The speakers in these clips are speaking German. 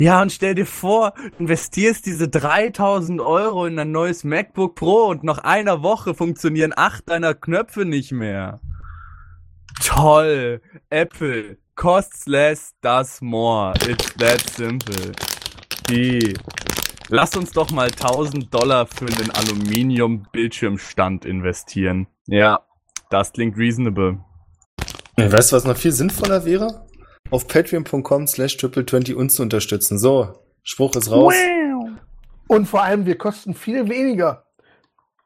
Ja, und stell dir vor, du investierst diese 3000 Euro in ein neues MacBook Pro und nach einer Woche funktionieren acht deiner Knöpfe nicht mehr. Toll. Apple. Costs less, does more. It's that simple. Die. Lass uns doch mal 1000 Dollar für einen Aluminium-Bildschirmstand investieren. Ja, das klingt reasonable. Weißt du, was noch viel sinnvoller wäre? Auf patreon.com slash triple20 uns zu unterstützen. So, Spruch ist raus. Und vor allem, wir kosten viel weniger.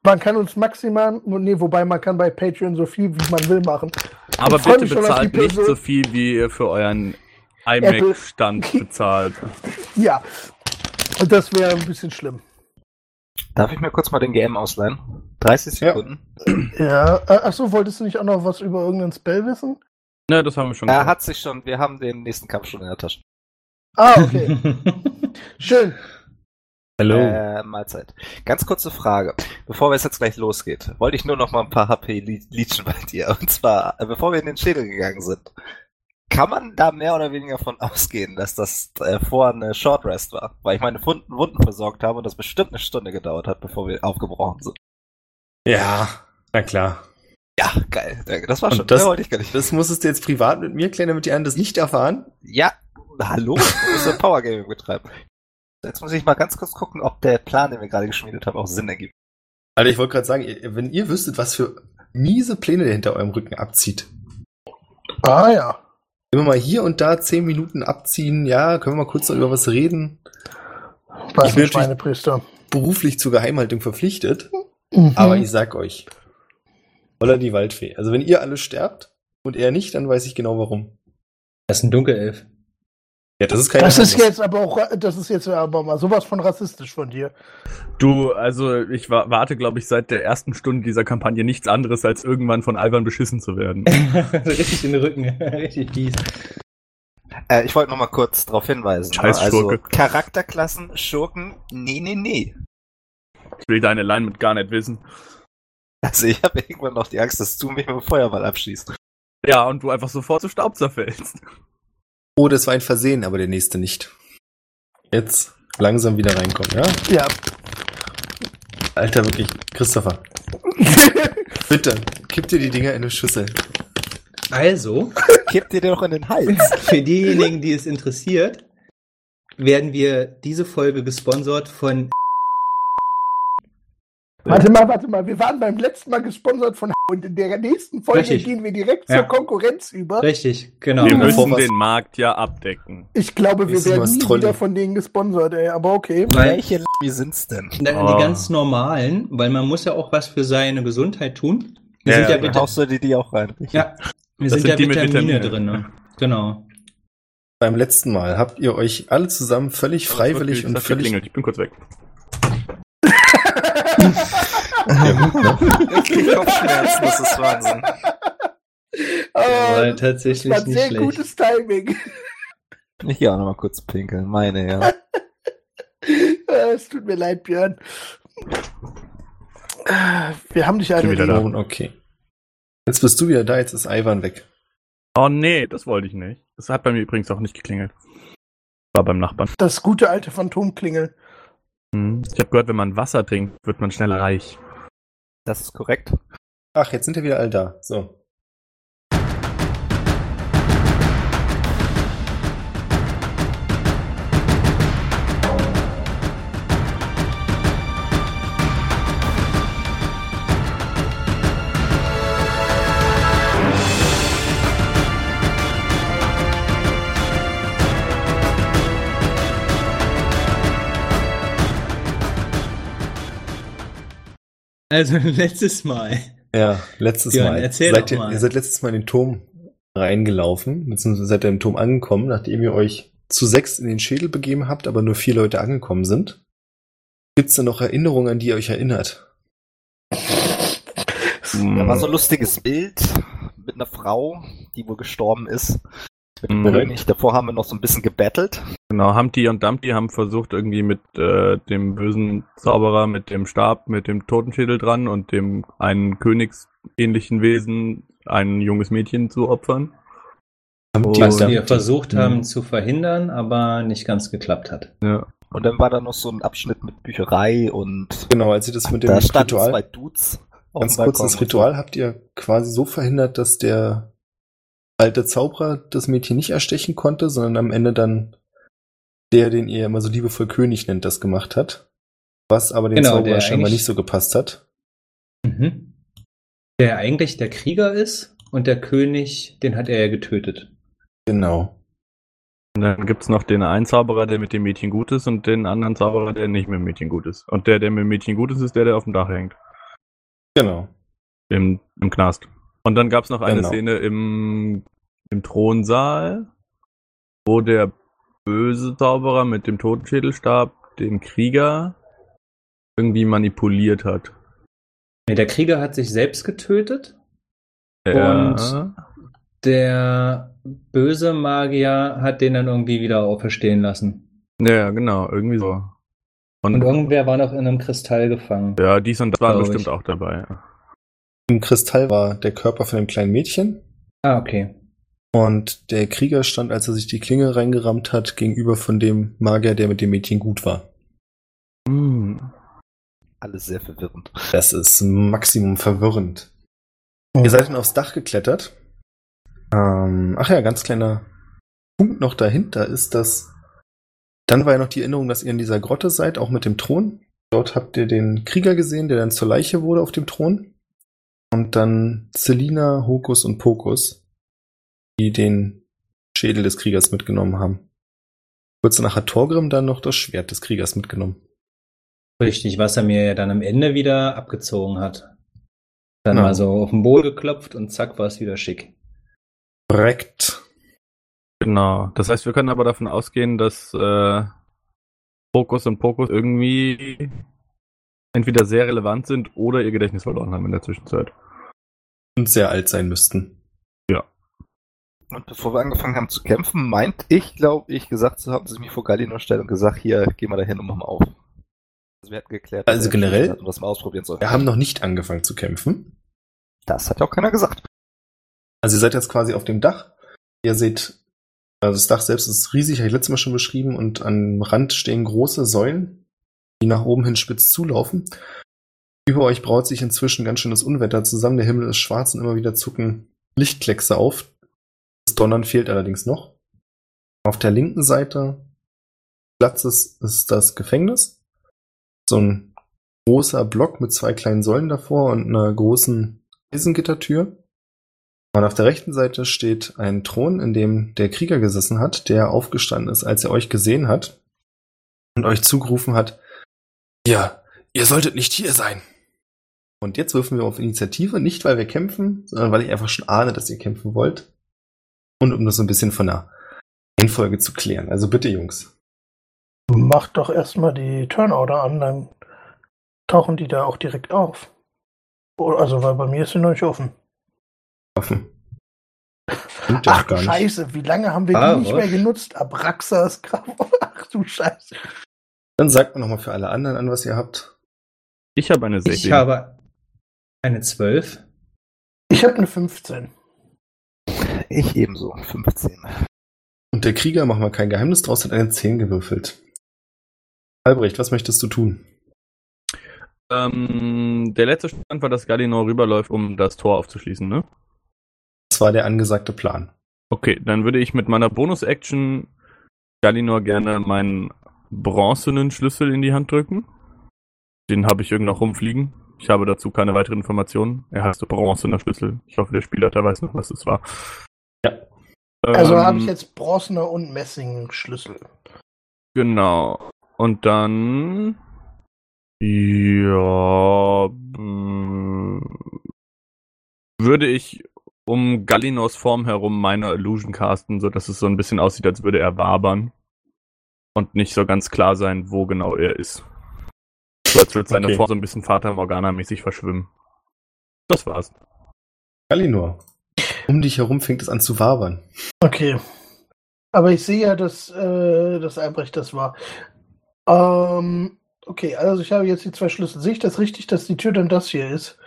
Man kann uns maximal, nee, wobei man kann bei Patreon so viel, wie man will, machen. Aber Ich bitte bezahlt nicht so viel, wie ihr für euren iMac-Stand bezahlt. Ja. Und das wäre ein bisschen schlimm. Darf ich mir kurz mal den GM ausleihen? 30 Ja. Sekunden. Ja. Äh, Achso, wolltest du nicht auch noch was über irgendeinen Spell wissen? Ne, das haben wir schon Er gehört. hat sich schon, wir haben den nächsten Kampf schon in der Tasche. Ah, okay. Schön. Hallo. Äh, Mahlzeit. Ganz kurze Frage. Bevor es jetzt gleich losgeht, wollte ich nur noch mal ein paar HP le- leechen bei dir. Und zwar, äh, bevor wir in den Schädel gegangen sind. Kann man da mehr oder weniger von ausgehen, dass das äh, vorher eine Short Rest war? Weil ich meine Wunden, Wunden versorgt habe und das bestimmt eine Stunde gedauert hat, bevor wir aufgebrochen sind. Ja, na klar. Ja, geil. Das war Und schon, das- wollte ich gar nicht. Das musstest du jetzt privat mit mir klären, damit die anderen das nicht erfahren. Ja, hallo? Du musst ja Power Gaming betreiben. Jetzt muss ich mal ganz kurz gucken, ob der Plan, den wir gerade geschmiedet haben, auch Sinn ergibt. Alter, ich wollte gerade sagen, wenn ihr wüsstet, was für miese Pläne der hinter eurem Rücken abzieht. Ah ja. Immer mal hier und da zehn Minuten abziehen, ja, können wir mal kurz noch über was reden. Was Ich ein natürlich-. Beruflich zur Geheimhaltung verpflichtet, Mhm. aber ich sag euch. Oder die Waldfee. Also wenn ihr alle sterbt und er nicht, dann weiß ich genau warum. Das ist ein Dunkelelf. Ja, das ist kein Das ist jetzt aber auch, das ist jetzt aber mal sowas von rassistisch von dir. Du, also ich wa warte, glaube ich, seit der ersten Stunde dieser Kampagne nichts anderes, als irgendwann von Alban beschissen zu werden. Richtig in den Rücken. Richtig fies. Äh, ich wollte noch mal kurz darauf hinweisen. Scheiß ne? also Schurke. Charakterklassen, Schurken, nee, nee, nee. Ich will deine Alignment gar nicht wissen. Also ich habe irgendwann noch die Angst, dass du mich mit dem Feuerball abschießt. Ja, und du einfach sofort zu Staub zerfällst. Oh, das war ein Versehen, aber der nächste nicht. Jetzt langsam wieder reinkommen, ja? Ja. Alter, wirklich, Christopher. Bitte, kipp dir die Dinger in eine Schüssel. Also, Kipp dir den doch in den Hals. für diejenigen, die es interessiert, werden wir diese Folge gesponsert von Warte mal, warte mal. Wir waren beim letzten Mal gesponsert von und in der nächsten Folge Richtig. gehen wir direkt Ja. zur Konkurrenz über. Richtig, genau. Wir müssen den Markt ja abdecken. Ich glaube, wir werden nie Trolli. wieder von denen gesponsert, ey. Aber okay. Weil- Welche wie sind's denn? Na, Oh. Die ganz normalen, weil man muss ja auch was für seine Gesundheit tun. Wir Ja, sind ja, ja, Dann Vita haust du dir die auch rein. ja, wir Das sind, sind ja die mit Vitamine, Vitamine. drin. Ne? Genau. Beim letzten Mal habt ihr euch alle zusammen völlig freiwillig und völlig. geklingelt. Ich bin kurz weg. Ne? Ich krieg Kopfschmerzen, das ist Wahnsinn. Äh, tatsächlich war nicht sehr schlecht. gutes Timing. Ich gehe auch noch mal kurz pinkeln, meine, ja. Äh, es tut mir leid, Björn. Äh, Wir haben dich alle Bin wieder da. Okay. Jetzt bist du wieder da, jetzt ist Ivan weg. Oh nee, das wollte ich nicht. Das hat bei mir übrigens auch nicht geklingelt. War beim Nachbarn. Das gute alte Phantomklingeln. Hm. Ich habe gehört, wenn man Wasser trinkt, wird man schneller reich. Das ist korrekt. Ach, jetzt sind wir wieder alle da. So. Also letztes Mal. Ja, letztes Björn, Mal. erzähl seid doch ihr, mal. ihr seid letztes Mal in den Turm reingelaufen, beziehungsweise seid ihr im Turm angekommen, nachdem ihr euch zu sechs in den Schädel begeben habt, aber nur vier Leute angekommen sind. Gibt's da noch Erinnerungen, an die ihr euch erinnert? Da war so ein lustiges Bild mit einer Frau, die wohl gestorben ist. Mit dem Mhm. König. Davor haben wir noch so ein bisschen gebettelt. Genau, Humpty und Dumpty haben versucht, irgendwie mit äh, dem bösen Zauberer, mit dem Stab, mit dem Totenschädel dran und dem einen königsähnlichen Wesen ein junges Mädchen zu opfern. Haben die Was wir versucht haben Mhm. zu verhindern, aber nicht ganz geklappt hat. Ja. Und dann war da noch so ein Abschnitt mit Bücherei und Genau, als ihr das mit dem da standen Ritual, zwei Dudes. auf ganz kurz, das Ritual habt ihr quasi so verhindert, dass der alte Zauberer das Mädchen nicht erstechen konnte, sondern am Ende dann der, den ihr immer so liebevoll König nennt, das gemacht hat. Was aber den Genau, Zauberer scheinbar eigentlich- nicht so gepasst hat. Mhm. Der eigentlich der Krieger ist und der König, den hat er ja getötet. Genau. Und dann gibt's noch den einen Zauberer, der mit dem Mädchen gut ist und den anderen Zauberer, der nicht mit dem Mädchen gut ist. Und der, der mit dem Mädchen gut ist, ist der, der auf dem Dach hängt. Genau. Im, im Knast. Und dann gab's noch eine Genau. Szene im, im Thronsaal, wo der böse Zauberer mit dem Totenschädelstab den Krieger irgendwie manipuliert hat. Nee, der Krieger hat sich selbst getötet. Ja. Der böse Magier hat den dann irgendwie wieder auferstehen lassen. ja, genau, irgendwie so. Und, Und irgendwer war noch in einem Kristall gefangen. ja, dies und das waren bestimmt ich. auch dabei. Im Kristall war der Körper von dem kleinen Mädchen Ah, okay. und der Krieger stand, als er sich die Klinge reingerammt hat, gegenüber von dem Magier, der mit dem Mädchen gut war. Hm. Alles sehr verwirrend. Das ist Maximum verwirrend. Ihr seid dann aufs Dach geklettert. Ähm, ach ja, ganz kleiner Punkt noch dahinter ist, dass dann war ja noch die Erinnerung, dass ihr in dieser Grotte seid, auch mit dem Thron. Dort habt ihr den Krieger gesehen, der dann zur Leiche wurde auf dem Thron. Und dann Selina, Hokus und Pokus, die den Schädel des Kriegers mitgenommen haben. Kurz danach hat Torgrim dann noch das Schwert des Kriegers mitgenommen. Richtig, was er mir ja dann am Ende wieder abgezogen hat. Dann Ja. mal so auf den Boden geklopft und zack, war es wieder schick. Korrekt. Genau. Das heißt, wir können aber davon ausgehen, dass äh, Fokus und Pokus irgendwie entweder sehr relevant sind oder ihr Gedächtnis verloren haben in der Zwischenzeit. Und sehr alt sein müssten. Und bevor wir angefangen haben zu kämpfen, meint ich, glaube ich, gesagt zu haben, dass ich mich vor Galinor stelle und gesagt, hier, geh mal dahin und mach mal auf. Also wir hatten geklärt, dass Also er generell- das mal ausprobieren soll. Wir haben noch nicht angefangen zu kämpfen. Das hat ja auch keiner gesagt. Also ihr seid jetzt quasi auf dem Dach. Ihr seht, also das Dach selbst ist riesig, habe ich letztes Mal schon beschrieben, und am Rand stehen große Säulen, die nach oben hin spitz zulaufen. Über euch braut sich inzwischen ganz schön das Unwetter zusammen. Der Himmel ist schwarz und immer wieder zucken Lichtkleckse auf. Das Donnern fehlt allerdings noch. Auf der linken Seite Platzes ist das Gefängnis. So ein großer Block mit zwei kleinen Säulen davor und einer großen Eisengittertür. Und auf der rechten Seite steht ein Thron, in dem der Krieger gesessen hat, der aufgestanden ist, als er euch gesehen hat und euch zugerufen hat, ja, ihr solltet nicht hier sein. Und jetzt würfen wir auf Initiative, nicht weil wir kämpfen, sondern weil ich einfach schon ahne, dass ihr kämpfen wollt. Und um das so ein bisschen von der Reihenfolge zu klären. Also bitte, Jungs. Mach doch erstmal die Turnorder an, dann tauchen die da auch direkt auf. Oh, Also, weil bei mir ist sie noch nicht offen. Offen. Stimmt ja Ach gar nicht. Scheiße, wie lange haben wir Ah, die nicht was? mehr genutzt? Abraxas, Graf. Ach du Scheiße. Dann sagt mir nochmal für alle anderen an, was ihr habt. Ich habe eine 16. Ich habe eine 12. Ich habe eine 15. Ich ebenso. 15. Und der Krieger, machen wir kein Geheimnis draus, hat eine 10 gewürfelt. Albrecht, was möchtest du tun? Ähm, der letzte Stand war, dass Galinor rüberläuft, um das Tor aufzuschließen, ne? Das war der angesagte Plan. Okay, dann würde ich mit meiner Bonus-Action Galinor gerne meinen bronzenen Schlüssel in die Hand drücken. Den habe ich irgendwo noch rumfliegen. Ich habe dazu keine weiteren Informationen. Er heißt bronzener Schlüssel. Ich hoffe, der Spielleiter weiß noch, was es war. Ja. Also Ähm, habe ich jetzt bronzener und Messing-Schlüssel. Genau. Und dann. Ja. mm, Würde ich um Gallinors Form herum meine Illusion casten, sodass es so ein bisschen aussieht, als würde er wabern. Und nicht so ganz klar sein, wo genau er ist. So als würde seine Okay. Form so ein bisschen Vater Morgana-mäßig verschwimmen. Das war's. Galinor, um dich herum fängt es an zu wabern. Okay. Aber ich sehe ja, dass, äh, dass Albrecht das war. Ähm, okay, also ich habe jetzt die zwei Schlüssel. Sehe ich das richtig, dass die Tür dann das hier ist?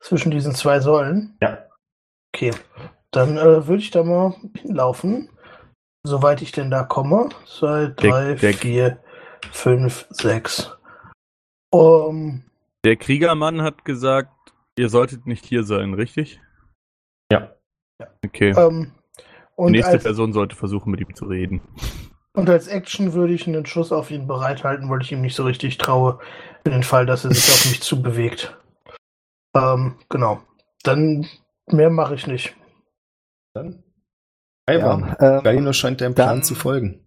Zwischen diesen zwei Säulen? Ja. Okay. dann äh, würde ich da mal hinlaufen, soweit ich denn da komme. Zwei, drei, der- vier, fünf, sechs. Um, Der Kriegermann hat gesagt, ihr solltet nicht hier sein, richtig? Ja. Okay. ähm, Die nächste als, Person sollte versuchen, mit ihm zu reden. und als Action würde ich einen Schuss auf ihn bereithalten, weil ich ihm nicht so richtig traue, für den Fall, dass er sich auf mich zubewegt. Ähm, genau. Dann mehr mache ich nicht. Dann. Ivan, Ja, ähm, Galino scheint deinem Plan zu folgen.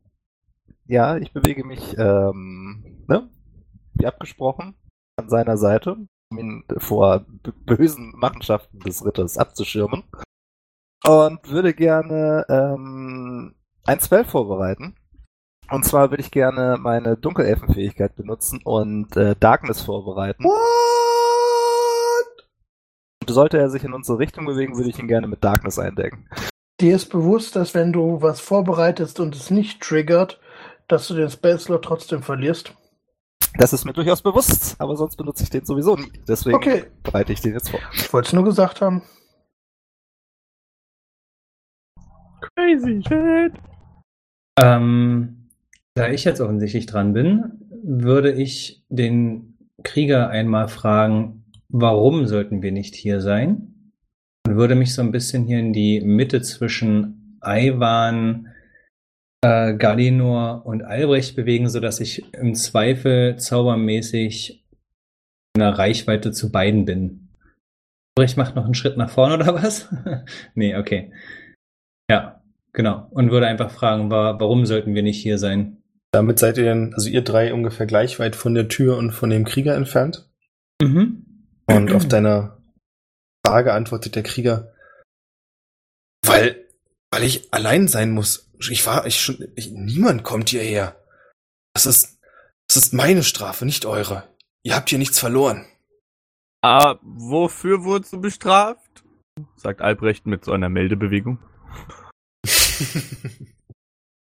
Ja, ich bewege mich, ähm, ne, wie abgesprochen, an seiner Seite, um ihn vor bösen Machenschaften des Ritters abzuschirmen. Und würde gerne ähm, ein Spell vorbereiten. Und zwar würde ich gerne meine Dunkelelfenfähigkeit benutzen und äh, Darkness vorbereiten. Und sollte er sich in unsere Richtung bewegen, würde ich ihn gerne mit Darkness eindecken. Dir ist bewusst, dass wenn du was vorbereitest und es nicht triggert, dass du den Spellslot trotzdem verlierst? Das ist mir durchaus bewusst, aber sonst benutze ich den sowieso nie. Deswegen Okay. bereite ich den jetzt vor. Ich wollte es nur gesagt haben. Crazy shit. Ähm, da ich jetzt offensichtlich dran bin, würde ich den Krieger einmal fragen, warum sollten wir nicht hier sein? Und würde mich so ein bisschen hier in die Mitte zwischen Ivan, äh, Galinor und Albrecht bewegen, sodass ich im Zweifel zaubermäßig in der Reichweite zu beiden bin. Albrecht macht noch einen Schritt nach vorne oder was? nee, okay. Ja, genau. Und würde einfach fragen, wa warum sollten wir nicht hier sein? Damit seid ihr dann, also ihr drei ungefähr gleich weit von der Tür und von dem Krieger entfernt. Mhm. Und auf deiner Frage antwortet der Krieger, weil, weil ich allein sein muss. Ich war, ich schon, ich, niemand kommt hierher. Das ist, das ist meine Strafe, nicht eure. Ihr habt hier nichts verloren. Ah, wofür wurdest du bestraft? Sagt Albrecht mit so einer Meldebewegung.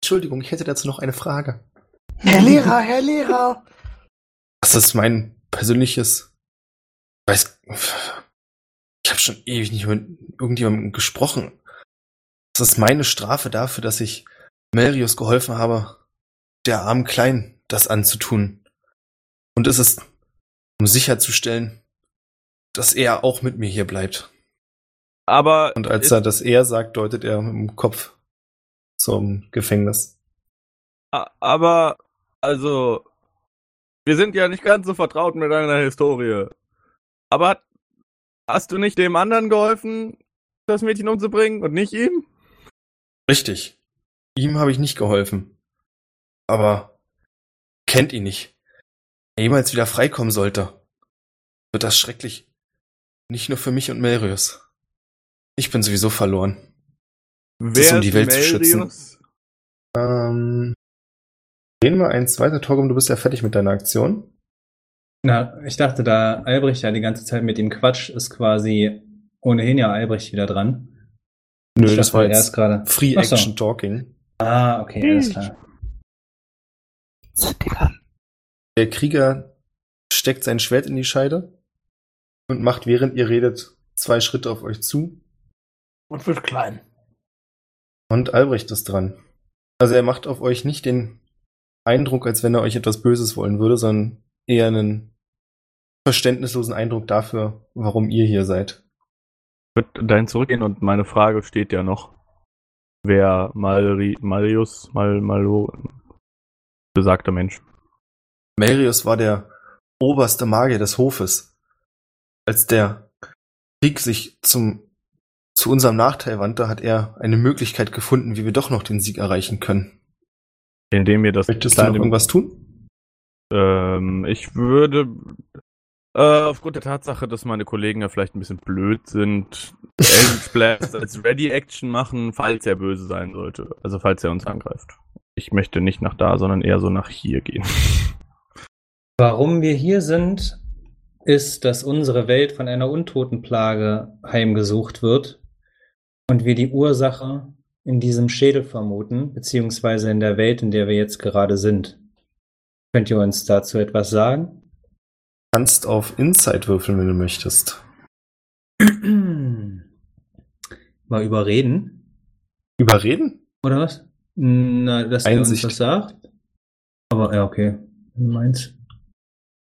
Entschuldigung, ich hätte dazu noch eine Frage. Herr Lehrer, Herr Lehrer! Das ist mein persönliches, ich weiß, ich habe schon ewig nicht mit irgendjemandem gesprochen. Das ist meine Strafe dafür, dass ich Melius geholfen habe, der armen Kleinen das anzutun. Und es ist, um sicherzustellen, dass er auch mit mir hier bleibt. Aber Und als er das er sagt, deutet er mit dem Kopf zum Gefängnis. aber also wir sind ja nicht ganz so vertraut mit deiner Historie. Aber hat- hast du nicht dem anderen geholfen, das Mädchen umzubringen und nicht ihm? Richtig. Ihm habe ich nicht geholfen. Aber kennt ihn nicht. Wenn er jemals wieder freikommen sollte, wird das schrecklich. Nicht nur für mich und Melius. Ich bin sowieso verloren. ist, um die Welt zu schützen. Ähm, gehen wir eins weiter. Torgum, du bist ja fertig mit deiner Aktion. Na, ich dachte, da Albrecht ja die ganze Zeit mit ihm quatscht, ist quasi ohnehin ja Albrecht wieder dran. Nö, ich das dachte, war er ist jetzt gerade. Free Ach so. Action Talking. Ah, okay, alles klar. Ihn an. Der Krieger steckt sein Schwert in die Scheide und macht, während ihr redet, zwei Schritte auf euch zu. Und wird klein. Und Albrecht ist dran. Also er macht auf euch nicht den Eindruck, als wenn er euch etwas Böses wollen würde, sondern eher einen verständnislosen Eindruck dafür, warum ihr hier seid. Ich würde dahin zurückgehen und meine Frage steht ja noch. Wer Malri, Marius, Mal, Malo, besagter Mensch. Melius war der oberste Magier des Hofes. Als der Krieg sich zum, zu unserem Nachteil wandte, hat er eine Möglichkeit gefunden, wie wir doch noch den Sieg erreichen können. Indem ihr das Möchtest du noch irgendwas tun? Ähm, ich würde äh, aufgrund der Tatsache, dass meine Kollegen ja vielleicht ein bisschen blöd sind, Eldritch Blast als Ready Action machen, falls er böse sein sollte. Also falls er uns angreift. Ich möchte nicht nach da, sondern eher so nach hier gehen. Warum wir hier sind, ist, dass unsere Welt von einer Untotenplage heimgesucht wird und wir die Ursache in diesem Schädel vermuten, beziehungsweise in der Welt, in der wir jetzt gerade sind. Könnt ihr uns dazu etwas sagen? Kannst auf Insight würfeln, wenn du möchtest. Mal überreden? Überreden? Oder was? Na, dass er uns Einsicht. was sagt. Aber ja, okay. Meins.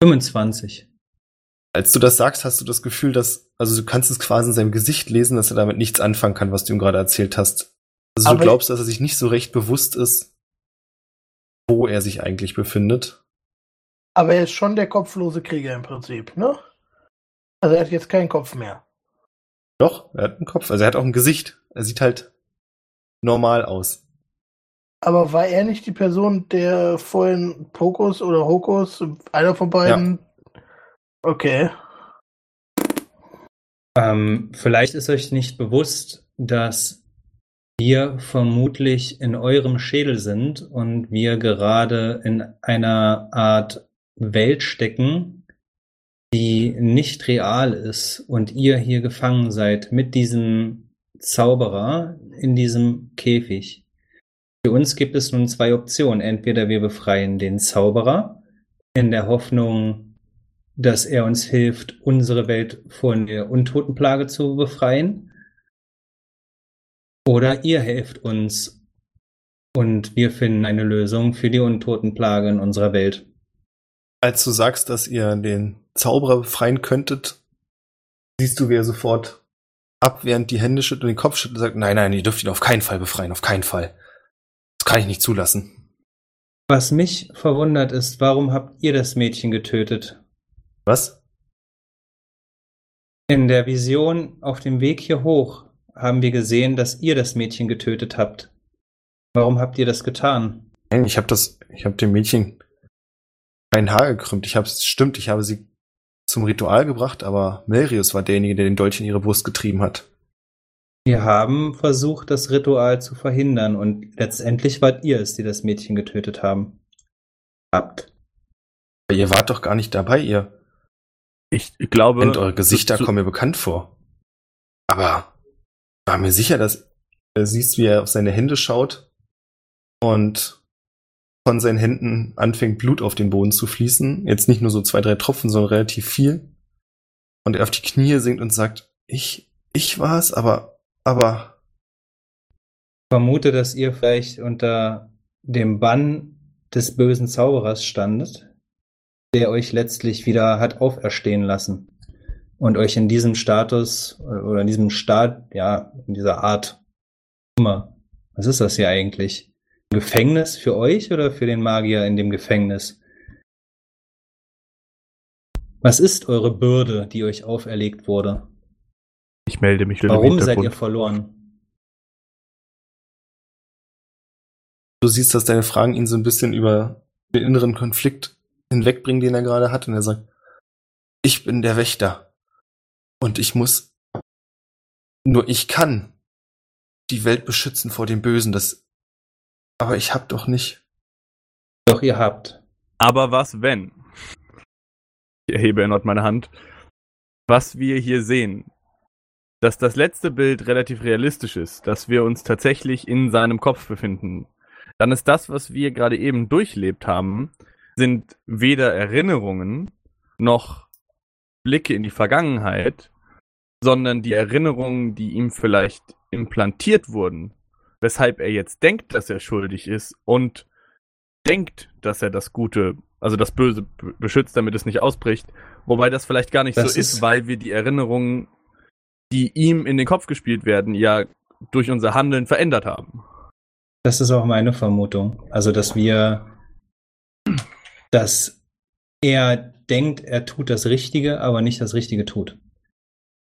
25. Als du das sagst, hast du das Gefühl, dass, also du kannst es quasi in seinem Gesicht lesen, dass er damit nichts anfangen kann, was du ihm gerade erzählt hast. Also Aber du glaubst, dass er sich nicht so recht bewusst ist, wo er sich eigentlich befindet. Aber er ist schon der kopflose Krieger im Prinzip, ne? Also er hat jetzt keinen Kopf mehr. Doch, er hat einen Kopf, also er hat auch ein Gesicht. Er sieht halt normal aus. Aber war er nicht die Person, der vorhin Pokus oder Hokus, einer von beiden? Okay. Ähm, vielleicht ist euch nicht bewusst, dass wir vermutlich in eurem Schädel sind und wir gerade in einer Art Welt stecken, die nicht real ist und ihr hier gefangen seid mit diesem Zauberer in diesem Käfig. Für uns gibt es nun zwei Optionen. Entweder wir befreien den Zauberer in der Hoffnung, dass er uns hilft, unsere Welt von der Untotenplage zu befreien. Oder ihr helft uns und wir finden eine Lösung für die Untotenplage in unserer Welt. Als du sagst, dass ihr den Zauberer befreien könntet, siehst du, wie er sofort abwehrend die Hände schüttelt und den Kopf schüttelt und sagt, nein, nein, ihr dürft ihn auf keinen Fall befreien, auf keinen Fall. Das kann ich nicht zulassen. Was mich verwundert ist, warum habt ihr das Mädchen getötet? Was? In der Vision auf dem Weg hier hoch haben wir gesehen, dass ihr das Mädchen getötet habt. Warum habt ihr das getan? Nein, ich habe das, ich habe dem Mädchen kein Haar gekrümmt. Ich habe, stimmt, ich habe sie zum Ritual gebracht, aber Melrius war derjenige, der den Dolch in ihre Brust getrieben hat. Wir haben versucht, das Ritual zu verhindern und letztendlich wart ihr es, die das Mädchen getötet haben. Habt. Aber ihr wart doch gar nicht dabei, ihr. Ich glaube. Und eure Gesichter zu- zu- kommen mir bekannt vor. Aber war mir sicher, dass du siehst, wie er auf seine Hände schaut und von seinen Händen anfängt, Blut auf den Boden zu fließen. Jetzt nicht nur so zwei, drei Tropfen, sondern relativ viel. Und er auf die Knie sinkt und sagt, ich, ich war's, aber, aber, vermute, dass ihr vielleicht unter dem Bann des bösen Zauberers standet, der euch letztlich wieder hat auferstehen lassen und euch in diesem Status oder in diesem Staat, ja, in dieser Art, immer. Was ist das hier eigentlich? Ein Gefängnis für euch oder für den Magier in dem Gefängnis? Was ist eure Bürde, die euch auferlegt wurde? Ich melde mich Warum seid ihr verloren? du siehst, dass deine Fragen ihn so ein bisschen über den inneren Konflikt hinwegbringen, den er gerade hat. Und er sagt, ich bin der Wächter. Und ich muss, nur ich kann die Welt beschützen vor dem Bösen. Das, aber ich hab doch nicht. Doch ihr habt. Aber was wenn? Ich erhebe erneut meine Hand. Was wir hier sehen, dass das letzte Bild relativ realistisch ist, dass wir uns tatsächlich in seinem Kopf befinden, dann ist das, was wir gerade eben durchlebt haben, sind weder Erinnerungen noch Blicke in die Vergangenheit, sondern die Erinnerungen, die ihm vielleicht implantiert wurden, weshalb er jetzt denkt, dass er schuldig ist und denkt, dass er das Gute, also das Böse beschützt, damit es nicht ausbricht. Wobei das vielleicht gar nicht Das so ist, ist- weil wir die Erinnerungen, die ihm in den Kopf gespielt werden, ja durch unser Handeln verändert haben. Das ist auch meine Vermutung. Also, dass wir, dass er denkt, er tut das Richtige, aber nicht das Richtige tut.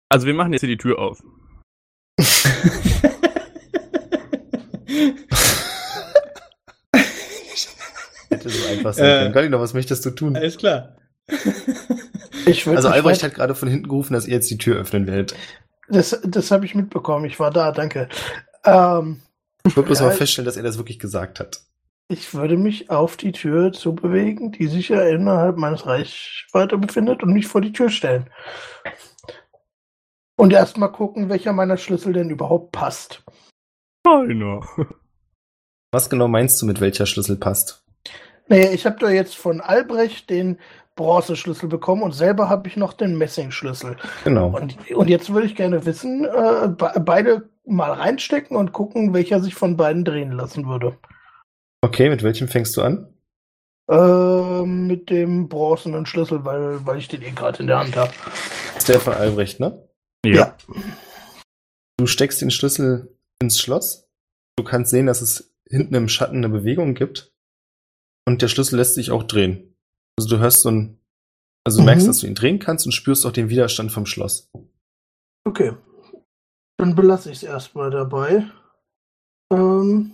Also wir machen jetzt hier die Tür auf. Hätte so einfach sein Äh, können. Galina, was möchtest du tun? Alles klar. Also Albrecht hat gerade von hinten gerufen, dass ihr jetzt die Tür öffnen werdet. Das, das habe ich mitbekommen. Ich war da, danke. Ähm, Ich wollte bloß Ja, mal feststellen, dass er das wirklich gesagt hat. Ich würde mich auf die Tür zu bewegen, die sich ja innerhalb meines Reichweite befindet und mich vor die Tür stellen. Und erstmal gucken, welcher meiner Schlüssel denn überhaupt passt. Keiner. Was genau meinst du, mit welcher Schlüssel passt? Naja, ich habe da jetzt von Albrecht den Bronzeschlüssel bekommen und selber habe ich noch den Messingschlüssel. Genau. Und, und jetzt würde ich gerne wissen, äh, be beide mal reinstecken und gucken, welcher sich von beiden drehen lassen würde. Okay, mit welchem fängst du an? Äh, mit dem bronzenen Schlüssel, weil, weil ich den eh gerade in der Hand habe. Ist der von Albrecht, ne? Ja. Du steckst den Schlüssel ins Schloss. Du kannst sehen, dass es hinten im Schatten eine Bewegung gibt. Und der Schlüssel lässt sich auch drehen. Also du hörst so ein, also du Mhm. merkst, dass du ihn drehen kannst und spürst auch den Widerstand vom Schloss. Okay. Dann belasse ich es erstmal dabei. Ähm,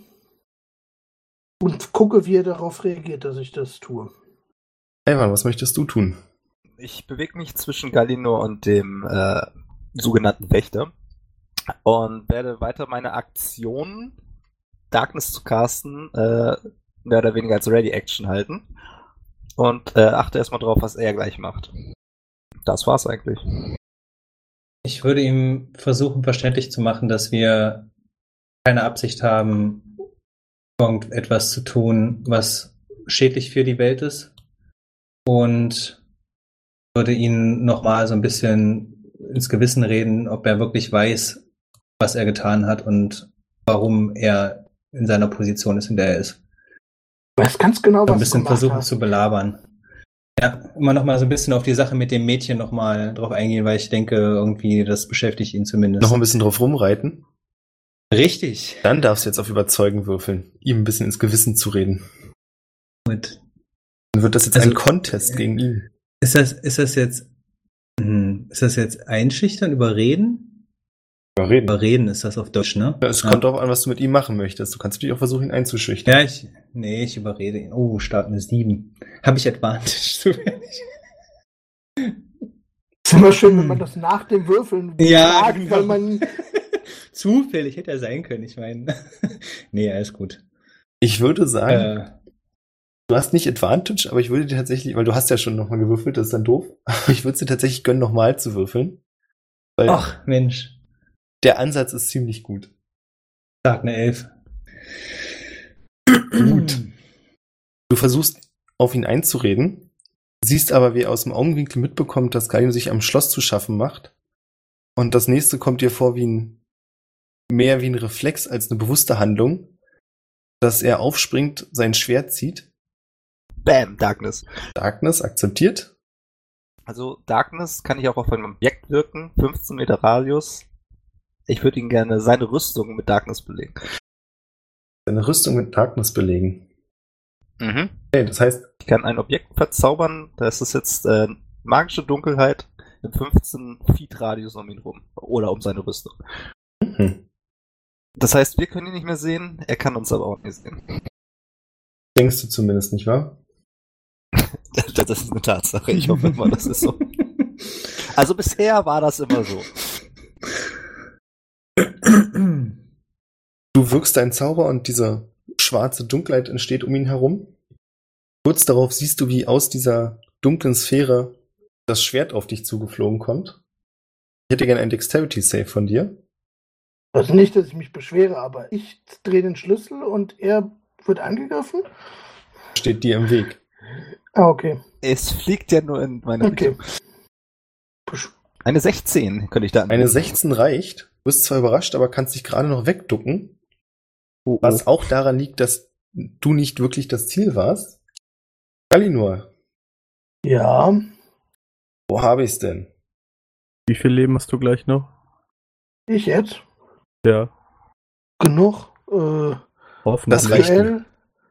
und gucke, wie er darauf reagiert, dass ich das tue. Evan, was möchtest du tun? Ich bewege mich zwischen Galino und dem äh, sogenannten Wächter und werde weiter meine Aktion, Darkness zu casten, äh, mehr oder weniger als Ready Action halten und äh, achte erstmal drauf, was er gleich macht. Das war's eigentlich. Ich würde ihm versuchen, verständlich zu machen, dass wir keine Absicht haben, irgendetwas zu tun, was schädlich für die Welt ist. Und würde ihn nochmal so ein bisschen ins Gewissen reden, ob er wirklich weiß, was er getan hat und warum er in seiner Position ist, in der er ist. Du weißt ganz genau, was ein bisschen versuchen hast. zu belabern. Ja, immer noch mal so ein bisschen auf die Sache mit dem Mädchen noch mal drauf eingehen, weil ich denke, irgendwie das beschäftigt ihn zumindest. Noch ein bisschen drauf rumreiten. Richtig. Dann darfst du jetzt auf Überzeugen würfeln, ihm ein bisschen ins Gewissen zu reden. Gut. Dann wird das jetzt Also, ein Contest gegen ihn. Ist das, ist das jetzt, hm, ist das jetzt einschüchtern, überreden? Überreden. Überreden ist das auf Deutsch, ne? Es ja. kommt darauf an, was du mit ihm machen möchtest. Du kannst natürlich auch versuchen, ihn einzuschüchtern. Ja, ich, nee, ich überrede ihn. Oh, Start eine 7. Habe ich Advantage zu wenig? ist immer schön, wenn man das nach dem Würfeln Ja, fragt, genau. weil man Zufällig hätte er sein können, ich meine. nee, alles gut. Ich würde sagen, Äh, du hast nicht Advantage, aber ich würde dir tatsächlich, weil du hast ja schon nochmal gewürfelt, das ist dann doof, aber ich würde es dir tatsächlich gönnen, nochmal zu würfeln. Weil ach, Mensch. der Ansatz ist ziemlich gut. Tag eine 11. Gut. Du versuchst auf ihn einzureden, siehst aber, wie er aus dem Augenwinkel mitbekommt, dass Gallium sich am Schloss zu schaffen macht. Und das nächste kommt dir vor wie ein, mehr wie ein Reflex als eine bewusste Handlung, dass er aufspringt, sein Schwert zieht, Bam, Darkness. Darkness akzeptiert, Also Darkness kann ich auch auf einem Objekt wirken, 15 Meter Radius. Ich würde ihn gerne seine Rüstung mit Darkness belegen. seine Rüstung mit Darkness belegen. Mhm. Okay, das heißt, Ich kann ein Objekt verzaubern, das ist jetzt äh, magische Dunkelheit im 15 Feet Radius um ihn rum. Oder um seine Rüstung. hm, Das heißt, wir können ihn nicht mehr sehen, er kann uns aber auch nicht sehen. denkst du zumindest, nicht wahr? Das ist eine Tatsache, ich hoffe immer, das ist so. Also bisher war das immer so. Du wirkst deinen Zauber und diese schwarze Dunkelheit entsteht um ihn herum. Kurz darauf siehst du, wie aus dieser dunklen Sphäre das Schwert auf dich zugeflogen kommt. Ich hätte gerne ein Dexterity Save von dir. Also nicht, dass ich mich beschwere, aber ich drehe den Schlüssel und er wird angegriffen. Steht dir im Weg. Ah, okay. Es fliegt ja nur in meine Okay. Richtung. Eine 16 könnte ich da Eine 16 reicht. Du bist zwar überrascht, aber kannst dich gerade noch wegducken. Oh, Was auch daran liegt, dass du nicht wirklich das Ziel warst. Galinor, Ja, wo habe ich's denn? Wie viel Leben hast du gleich noch? ich jetzt. Ja, Genug. Äh, hoffentlich. Das reicht aktuell.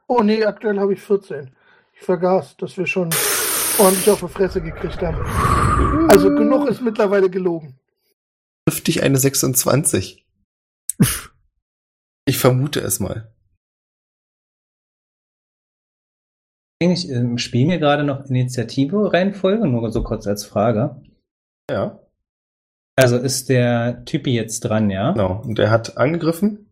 Oh nee, aktuell habe ich 14. Ich vergaß, dass wir schon ordentlich auf die Fresse gekriegt haben. Also genug ist mittlerweile gelogen. Trifft dich eine 26. Ich vermute es mal. Eigentlich ähm, spielen wir gerade noch Initiative-Reihenfolge, nur so kurz als Frage. Ja, Also ist der Typi jetzt dran, ja? genau. Und er hat angegriffen,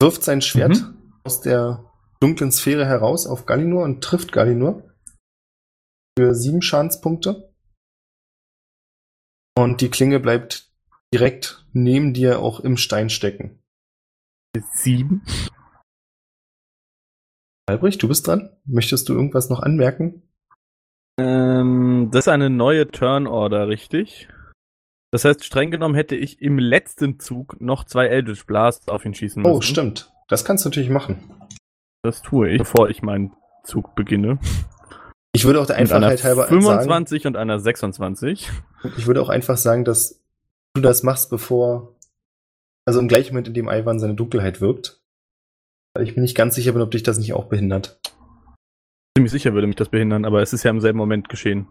wirft sein Schwert Mhm. aus der dunklen Sphäre heraus auf Galinur und trifft Galinur für sieben Schadenspunkte. Und die Klinge bleibt direkt neben dir auch im Stein stecken. Sieben. Albrecht, du bist dran. Möchtest du irgendwas noch anmerken? Ähm, das ist eine neue Turn Order, richtig? Das heißt, streng genommen hätte ich im letzten Zug noch zwei Eldritch Blasts auf ihn schießen müssen. Oh, stimmt. Das kannst du natürlich machen. Das tue ich, bevor ich meinen Zug beginne. Ich würde auch der Einfachheit halber 25 und einer 26. sagen, ich würde auch einfach sagen, dass du das machst, bevor, also im gleichen Moment, in dem Ivan seine Dunkelheit wirkt. Weil ich mir nicht ganz sicher bin, ob dich das nicht auch behindert. Ziemlich sicher würde mich das behindern, aber es ist ja im selben Moment geschehen.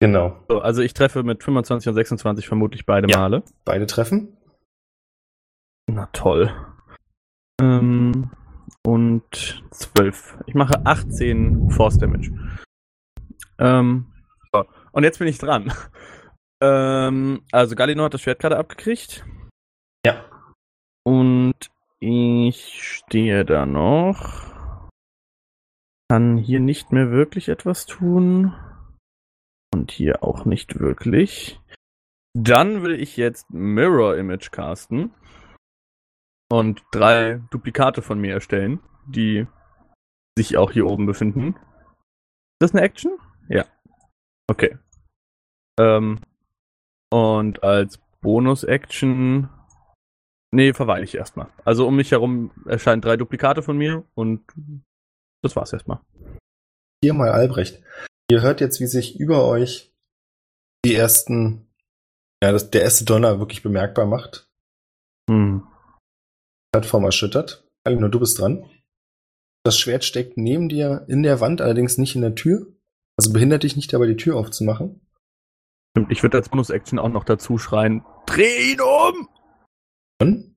Genau. So, also ich treffe mit 25 und 26 vermutlich beide Ja. Male. Beide treffen. Na toll. Ähm, und 12. Ich mache 18 Force Damage. Ähm, so. Und jetzt bin ich dran. Ähm, also Galino hat das Schwert gerade abgekriegt. Ja. Und ich stehe da noch. Kann hier nicht mehr wirklich etwas tun. Und hier auch nicht wirklich. Dann will ich jetzt Mirror Image casten. Und drei Duplikate von mir erstellen, die sich auch hier oben befinden. Ist das eine Action? Ja. Okay. Ähm, und als Bonus-Action. Nee, verweile ich erstmal. Also um mich herum erscheinen drei Duplikate von mir und das war's erstmal. Viermal Albrecht. Ihr hört jetzt, wie sich über euch die ersten, ja, das, der erste Donner wirklich bemerkbar macht. Hm. Plattform erschüttert. Alino, du bist dran. Das Schwert steckt neben dir in der Wand, allerdings nicht in der Tür. Also behindert dich nicht dabei, die Tür aufzumachen. Stimmt, ich würde als Bonus-Action auch noch dazu schreien: Dreh ihn um! Und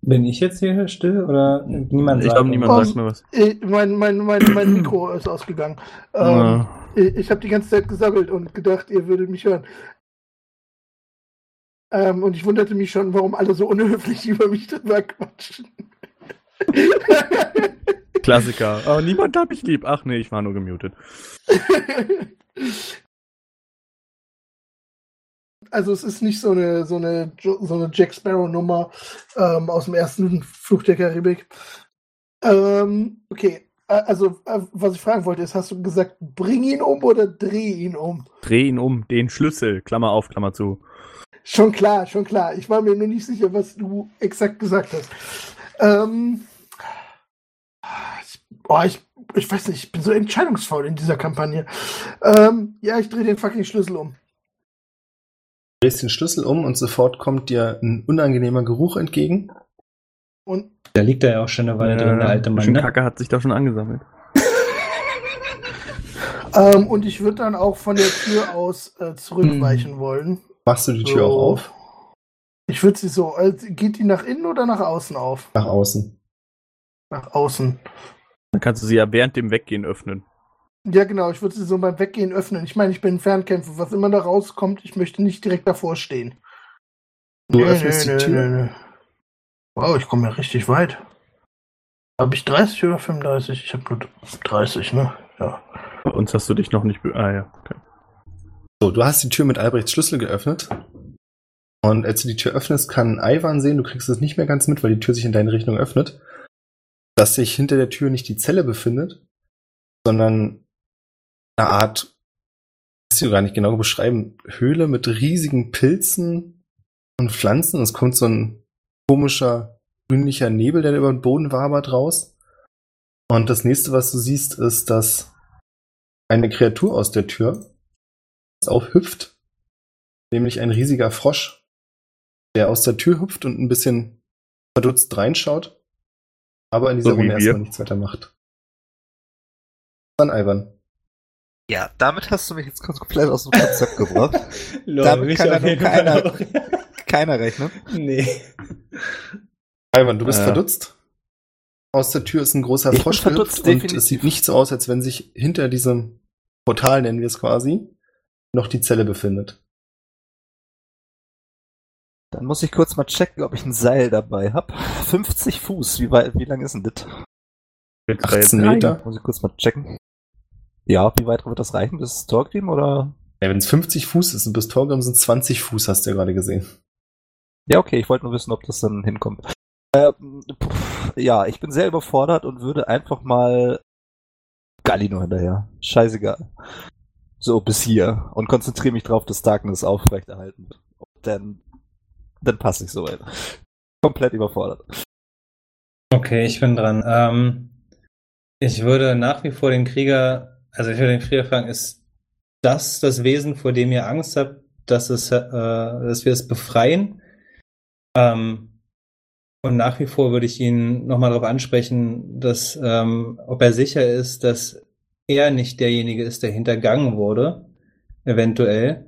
Bin ich jetzt hier still oder niemand Ich sagt glaube, niemand Um, sagt mir was. Äh, Mein, mein, mein, mein Mikro ist ausgegangen. Ähm, Ja. ich ich habe die ganze Zeit gesammelt und gedacht, ihr würdet mich hören. Ähm, und ich wunderte mich schon, warum alle so unhöflich über mich drüber quatschen. Klassiker. Oh, niemand hat mich lieb. Ach nee, ich war nur gemutet. Also es ist nicht so eine so eine so eine Jack Sparrow Nummer ähm, aus dem ersten Fluch der Karibik. Ähm, okay, also äh, was ich fragen wollte ist, hast du gesagt, bring ihn um oder dreh ihn um? Dreh ihn um, den Schlüssel. Klammer auf, Klammer zu. Schon klar, schon klar. Ich war mir nur nicht sicher, was du exakt gesagt hast. Ähm, ich, oh, ich, ich weiß nicht, ich bin so entscheidungsfaul in dieser Kampagne. Ähm, ja, ich drehe den fucking Schlüssel um. Du drehst den Schlüssel um und sofort kommt dir ein unangenehmer Geruch entgegen. Und Da liegt er ja auch schon eine Weile drin, der alte Mann. Ne? Kacke hat sich da schon angesammelt. Ähm, und ich würde dann auch von der Tür aus äh, zurückweichen wollen. Machst du die Tür So. auch auf? Ich würde sie so. Äh, geht die nach innen oder nach außen auf? Nach außen. Nach außen. Dann kannst du sie ja während dem Weggehen öffnen. Ja, genau. Ich würde sie so beim Weggehen öffnen. Ich meine, ich bin ein Fernkämpfer. Was immer da rauskommt, ich möchte nicht direkt davor stehen. Du öffnest die Tür. Wow, ich komme ja richtig weit. Habe ich 30 oder 35? Ich habe nur 30, ne? Ja. Bei uns hast du dich noch nicht. Be ah ja. Okay. So, du hast die Tür mit Albrechts Schlüssel geöffnet. Und als du die Tür öffnest, kann Ivan sehen, du kriegst es nicht mehr ganz mit, weil die Tür sich in deine Richtung öffnet, dass sich hinter der Tür nicht die Zelle befindet, sondern Art, das du gar nicht genau beschreiben, Höhle mit riesigen Pilzen und Pflanzen. Es kommt so ein komischer grünlicher Nebel, der über den Boden wabert raus. Und das nächste, was du siehst, ist, dass eine Kreatur aus der Tür aufhüpft, nämlich ein riesiger Frosch, der aus der Tür hüpft und ein bisschen verdutzt reinschaut, aber in dieser So Runde erstmal nichts weiter macht. Dann Ivan. Ja, damit hast du mich jetzt komplett aus dem Konzept gebracht. Lol, Damit kann ja keiner- auch. Keiner rechnet. Nee. Ivan, du bist Äh. verdutzt. Aus der Tür ist ein großer Ich Frosch verdutzt, und definitiv. es sieht nicht so aus, als wenn sich hinter diesem Portal, nennen wir es quasi, noch die Zelle befindet. Dann muss ich kurz mal checken, ob ich ein Seil dabei habe. 50 Fuß, wie, weit, wie lang ist denn das? Willst du da 18 rein? Meter. Muss ich kurz mal checken. Ja, wie weit wird das reichen? Bis Torgrim oder? Ja, wenn es 50 Fuß ist und bis Torgrim sind 20 Fuß, hast du ja gerade gesehen. Ja, okay, ich wollte nur wissen, ob das dann hinkommt. Ähm, pff, ja, ich bin sehr überfordert und würde einfach mal Galino hinterher. Scheißegal. So bis hier und konzentriere mich drauf, dass Darkness aufrechterhalten wird. Und dann, dann passe ich so weit. Komplett überfordert. Okay, ich bin dran. Ähm, ich würde nach wie vor den Krieger, also ich würde den Krieger fragen, ist das das Wesen, vor dem ihr Angst habt, dass, es, äh, dass wir es befreien? Ähm, und nach wie vor würde ich ihn nochmal darauf ansprechen, dass, ähm, ob er sicher ist, dass er nicht derjenige ist, der hintergangen wurde, eventuell.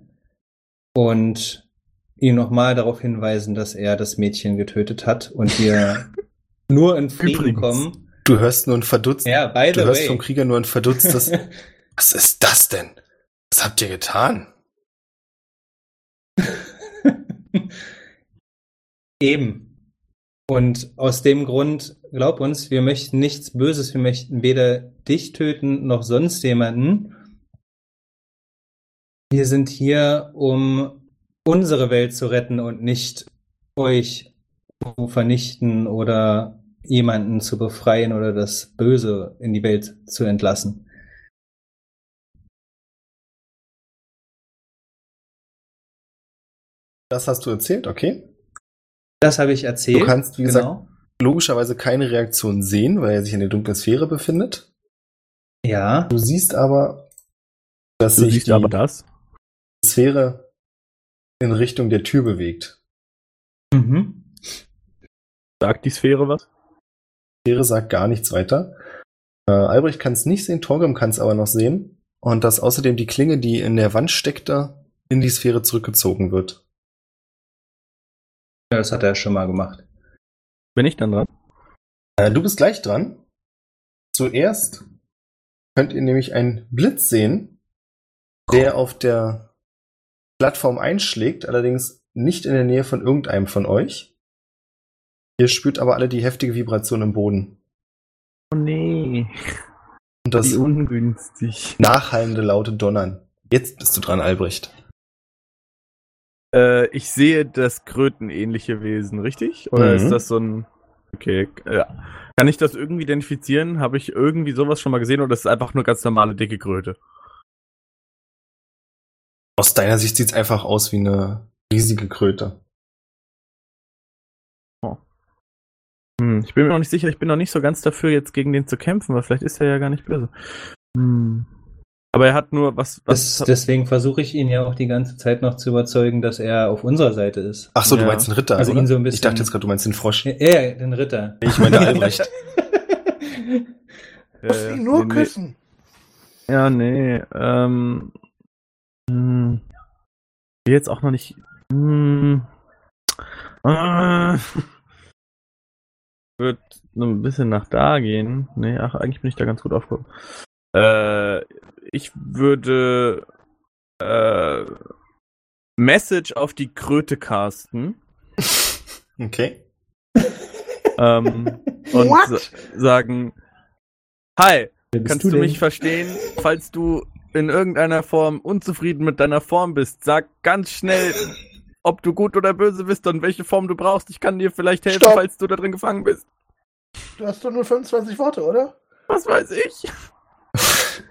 Und ihn nochmal darauf hinweisen, dass er das Mädchen getötet hat und wir nur in Frieden Übrigens. kommen. Du hörst nur ein verdutztes. Ja, by du hörst way. vom Krieger nur ein verdutztes. Was ist das denn? Was habt ihr getan? Eben. Und aus dem Grund, glaub uns, wir möchten nichts Böses, wir möchten weder dich töten noch sonst jemanden. Wir sind hier, um unsere Welt zu retten und nicht euch zu vernichten oder jemanden zu befreien oder das Böse in die Welt zu entlassen. Das hast du erzählt, okay? Das habe ich erzählt. Du kannst, wie gesagt, genau. logischerweise keine Reaktion sehen, weil er sich in der dunklen Sphäre befindet. Ja. Du siehst aber, dass Du sich siehst die aber das. Sphäre in Richtung der Tür bewegt. Mhm. Sagt die Sphäre was? Die Sphäre sagt gar nichts weiter. Äh, Albrecht kann es nicht sehen, Torgrim kann es aber noch sehen. Und dass außerdem die Klinge, die in der Wand steckte, in die Sphäre zurückgezogen wird. Ja, das hat er schon mal gemacht. Bin ich dann dran? Äh, du bist gleich dran. Zuerst könnt ihr nämlich einen Blitz sehen, der auf der Plattform einschlägt, allerdings nicht in der Nähe von irgendeinem von euch. Ihr spürt aber alle die heftige Vibration im Boden. Oh nee. Und das Wie ungünstig. nachhallende laute Donnern. Jetzt bist du dran, Albrecht. Äh, ich sehe das krötenähnliche Wesen, richtig? Oder Mhm. ist das so ein. Okay, ja. Kann ich das irgendwie identifizieren? Habe ich irgendwie sowas schon mal gesehen oder ist es einfach nur ganz normale dicke Kröte? Aus deiner Sicht sieht's einfach aus wie eine riesige Kröte. Hm, ich bin mir noch nicht sicher, ich bin noch nicht so ganz dafür, jetzt gegen den zu kämpfen, weil vielleicht ist er ja gar nicht böse. Hm. Aber er hat nur was. was Das, deswegen versuche ich ihn ja auch die ganze Zeit noch zu überzeugen, dass er auf unserer Seite ist. Ach so, du Ja. meinst den Ritter, Also oder? ihn so ein bisschen- Ich dachte jetzt gerade, du meinst den Frosch. Ja, ja, den Ritter. Ich meine Albrecht. Ja, Muss ja. ihn nur Nee, nee. küssen. Ja, nee. Ähm. Hm. Ich will Jetzt auch noch nicht. Hm. Ah. Wird nur ein bisschen nach da gehen. Nee, ach, eigentlich bin ich da ganz gut aufgehoben. Äh, ich würde äh, Message auf die Kröte casten Okay. ähm, und sa- sagen: Hi, Kannst du du, mich verstehen, falls du in irgendeiner Form unzufrieden mit deiner Form bist? Sag ganz schnell, ob du gut oder böse bist und welche Form du brauchst. Ich kann dir vielleicht helfen, Stopp. falls du da drin gefangen bist. Du hast doch nur 25 Worte, oder? Was weiß ich?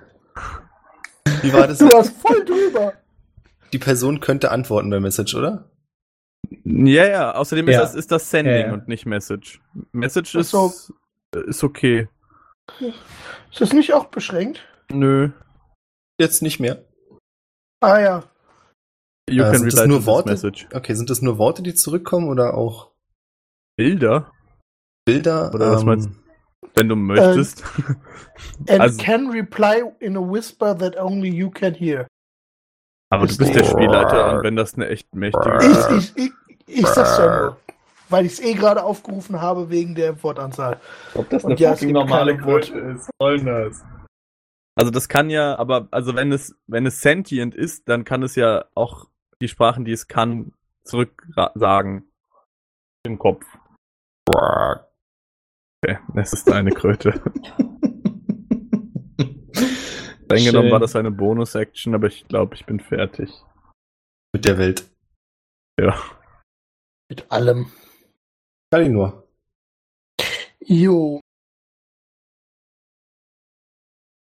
Wie war das? Du warst voll drüber. Die Person könnte antworten bei Message, oder? Ja, ja. Außerdem Ja. ist das, ist das Sending Ja, ja. und nicht Message. Message ist, so. ist okay. Ist das nicht auch beschränkt? Nö. Jetzt nicht mehr. Ah ja. You Äh, can sind das nur Worte? message. Okay, sind das nur Worte, die zurückkommen oder auch Bilder, Bilder? Oder was Ähm, meinst wenn du möchtest. And Also- can reply in a whisper that only you can hear. Aber du bist der Spielleiter und wenn das eine echt mächtige Ich, ich, ich, ich sag's ja nur. Weil ich es eh gerade aufgerufen habe wegen der Wortanzahl. Ob das eine fucking normale Kröte ist, soll das? Also das kann ja, aber also wenn es wenn es sentient ist, dann kann es ja auch die Sprachen, die es kann, zurück sagen im Kopf. Okay, es ist eine Kröte. Streng genommen Schön. war das eine Bonus-Action, aber ich glaube, ich bin fertig. mit der Welt. Ja. Mit allem. Kalinur. Jo.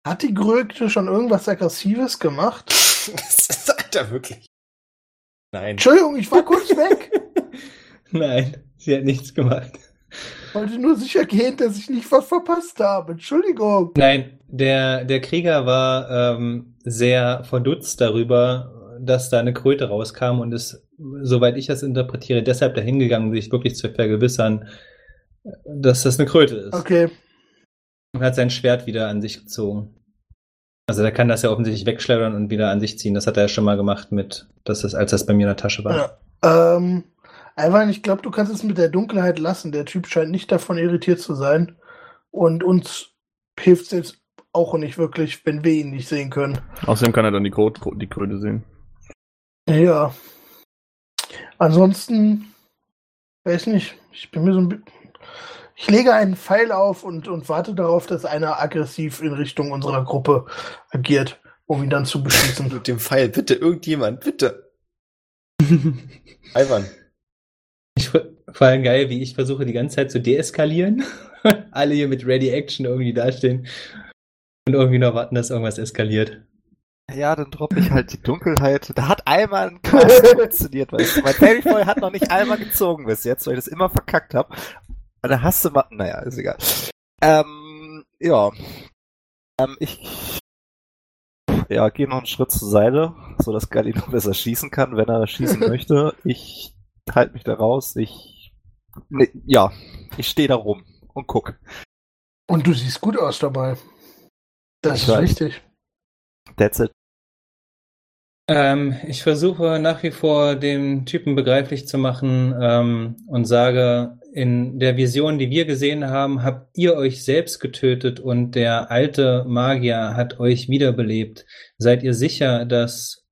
Hat die Gröte schon irgendwas Aggressives gemacht? Das ist, Alter, wirklich. Nein. Entschuldigung, ich war kurz weg. Nein, sie hat nichts gemacht. Wollte nur sicher gehen, dass ich nicht was verpasst habe. Entschuldigung. Nein, der, der Krieger war ähm, sehr verdutzt darüber, dass da eine Kröte rauskam und ist, soweit ich das interpretiere, deshalb dahin gegangen, sich wirklich zu vergewissern, dass das eine Kröte ist. Okay. Und hat sein Schwert wieder an sich gezogen. Also der kann das ja offensichtlich wegschleudern und wieder an sich ziehen. Das hat er ja schon mal gemacht mit, dass das, als das bei mir in der Tasche war. Ja. Ähm, Ivan, ich glaube, du kannst es mit der Dunkelheit lassen. Der Typ scheint nicht davon irritiert zu sein. Und uns hilft es jetzt auch nicht wirklich, wenn wir ihn nicht sehen können. Außerdem kann er dann die, Krot, die Kröte sehen. Ja. Ansonsten, weiß nicht, ich bin mir so ein bisschen. Ich lege einen Pfeil auf und, und warte darauf, dass einer aggressiv in Richtung unserer Gruppe agiert, um ihn dann zu beschießen. Mit dem Pfeil, bitte, irgendjemand, bitte. Ivan. Ich vor allem geil, wie ich versuche die ganze Zeit zu deeskalieren. Alle hier mit Ready Action irgendwie dastehen und irgendwie noch warten, dass irgendwas eskaliert. Ja, dann droppe ich halt die Dunkelheit. Da hat einmal ein funktioniert, weißt du. Mein Fairy Foil hat noch nicht einmal gezogen bis jetzt, weil ich das immer verkackt habe. Und da hast du mal, naja, ist egal. Ähm, ja. Ähm, ich, ja, gehe noch einen Schritt zur Seite, so dass Galino besser schießen kann, wenn er schießen möchte. Ich halte mich da raus. Ich, ne, ja, ich stehe da rum und guck. Und du siehst gut aus dabei. Das Ich ist weiß. wichtig. That's it. Ähm, ich versuche nach wie vor dem Typen begreiflich zu machen ähm, und sage, in der Vision, die wir gesehen haben, habt ihr euch selbst getötet und der alte Magier hat euch wiederbelebt. Seid ihr sicher, dass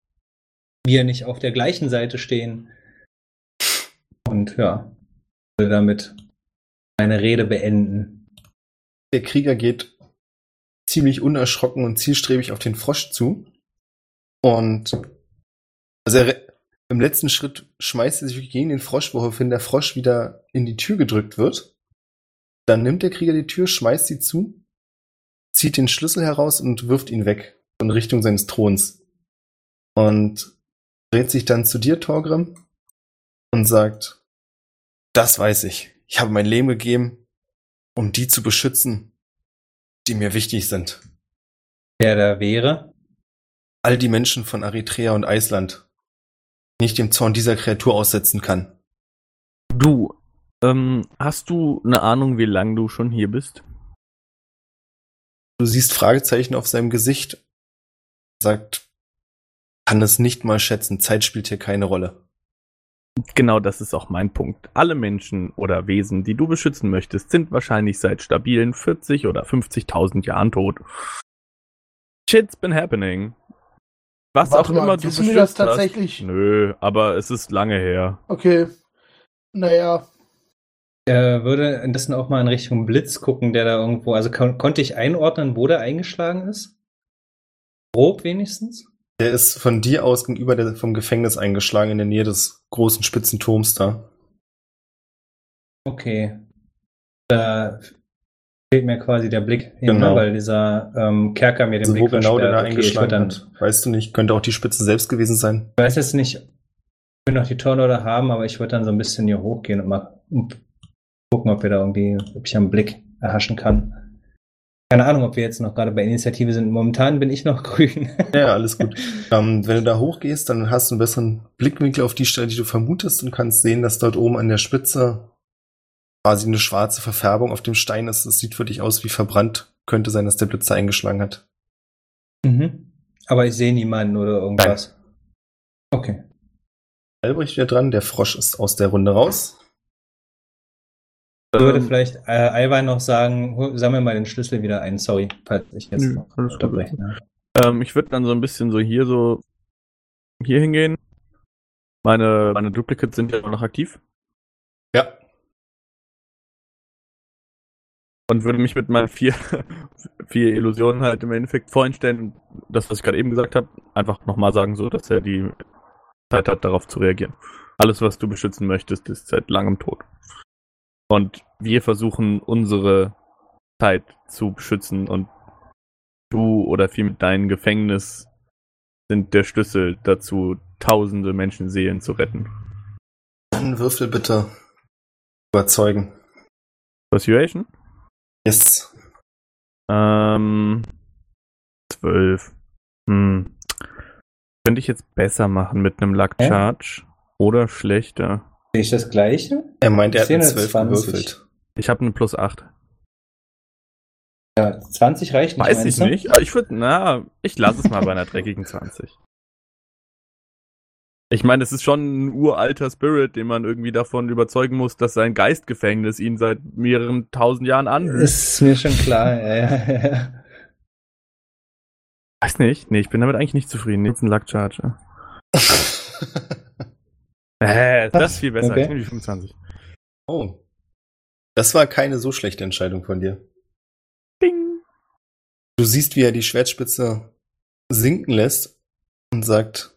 wir nicht auf der gleichen Seite stehen? Und ja, damit meine Rede beenden. Der Krieger geht ziemlich unerschrocken und zielstrebig auf den Frosch zu. Und also er, im letzten Schritt schmeißt er sich gegen den Frosch, woraufhin der Frosch wieder in die Tür gedrückt wird. Dann nimmt der Krieger die Tür, schmeißt sie zu, zieht den Schlüssel heraus und wirft ihn weg in Richtung seines Throns. Und dreht sich dann zu dir, Torgrim, und sagt, das weiß ich. Ich habe mein Leben gegeben, um die zu beschützen, die mir wichtig sind. Wer da wäre? All die Menschen von Eritrea und Island, ich dem Zorn dieser Kreatur aussetzen kann. Du, ähm, hast du eine Ahnung, wie lange du schon hier bist? Du siehst Fragezeichen auf seinem Gesicht, sagt, kann es nicht mal schätzen, Zeit spielt hier keine Rolle. Genau das ist auch mein Punkt. Alle Menschen oder Wesen, die du beschützen möchtest, sind wahrscheinlich seit stabilen 40 oder 50.000 Jahren tot. Shit's been happening. Was Warte auch mal, immer du wissen wir das beschützt hast. tatsächlich? Nö, aber es ist lange her. Okay. Naja, Er würde indessen auch mal in Richtung Blitz gucken, der da irgendwo, also kon konnte ich einordnen, wo der eingeschlagen ist? Grob wenigstens? Der ist von dir aus gegenüber der, vom Gefängnis eingeschlagen in der Nähe des großen spitzen Turms da. Okay. Da fehlt mir quasi der Blick hin, Genau. ne, weil dieser ähm, Kerker mir den Also wo Blick genau der da. Okay, eingeschlagen dann, hat, weißt du nicht. Könnte auch die Spitze selbst gewesen sein. Ich weiß jetzt nicht, ob wir noch die Torlorde haben, aber ich würde dann so ein bisschen hier hochgehen und mal gucken, ob wir da irgendwie, ob ich einen Blick erhaschen kann. Keine Ahnung, ob wir jetzt noch gerade bei Initiative sind. Momentan bin ich noch grün. Ja, alles gut. ähm, wenn du da hochgehst, dann hast du einen besseren Blickwinkel auf die Stelle, die du vermutest und kannst sehen, dass dort oben an der Spitze quasi eine schwarze Verfärbung auf dem Stein ist. Das sieht für dich aus wie verbrannt. Könnte sein, dass der Blitzer eingeschlagen hat. mhm. Aber ich sehe niemanden oder irgendwas. Okay. Albrecht wieder dran, der Frosch ist aus der Runde raus. Ich würde Ähm, vielleicht äh, Alvin noch sagen, sammel mal den Schlüssel wieder ein. Sorry, falls ich jetzt Nö, noch unterbreche. Ähm, ich würde dann so ein bisschen so hier so hier hingehen. Meine, meine Duplicates sind ja noch aktiv. Ja. Und würde mich mit meinen vier, vier Illusionen halt im Endeffekt voreinstellen, das, was ich gerade eben gesagt habe, einfach nochmal sagen, so dass er die Zeit hat, darauf zu reagieren. Alles, was du beschützen möchtest, ist seit langem tot. Und wir versuchen unsere Zeit zu beschützen und du oder viel mit deinem Gefängnis sind der Schlüssel dazu, tausende Menschenseelen zu retten. Dann würfel bitte überzeugen. Persuasion? Yes. Ähm, zwölf. Hm. Könnte ich jetzt besser machen mit einem Luck Hä? Charge oder schlechter? Sehe ich das gleiche? Er meint, er hat eine 10 oder 12 20? gewürfelt. Ich habe eine plus 8. Ja, 20 reicht nicht. Weiß ich du? nicht. aber Ich würde, na, ich lasse es mal bei einer dreckigen 20. Ich meine, es ist schon ein uralter Spirit, den man irgendwie davon überzeugen muss, dass sein Geistgefängnis ihn seit mehreren tausend Jahren anhört. Ist mir schon klar. Ja, ja, ja. Weiß nicht. Nee, ich bin damit eigentlich nicht zufrieden. Jetzt ein Luck Charge. Äh, das ist viel besser. Okay. Ich nehme die 25. oh. Das war keine so schlechte Entscheidung von dir. Ding. Du siehst, wie er die Schwertspitze sinken lässt und sagt,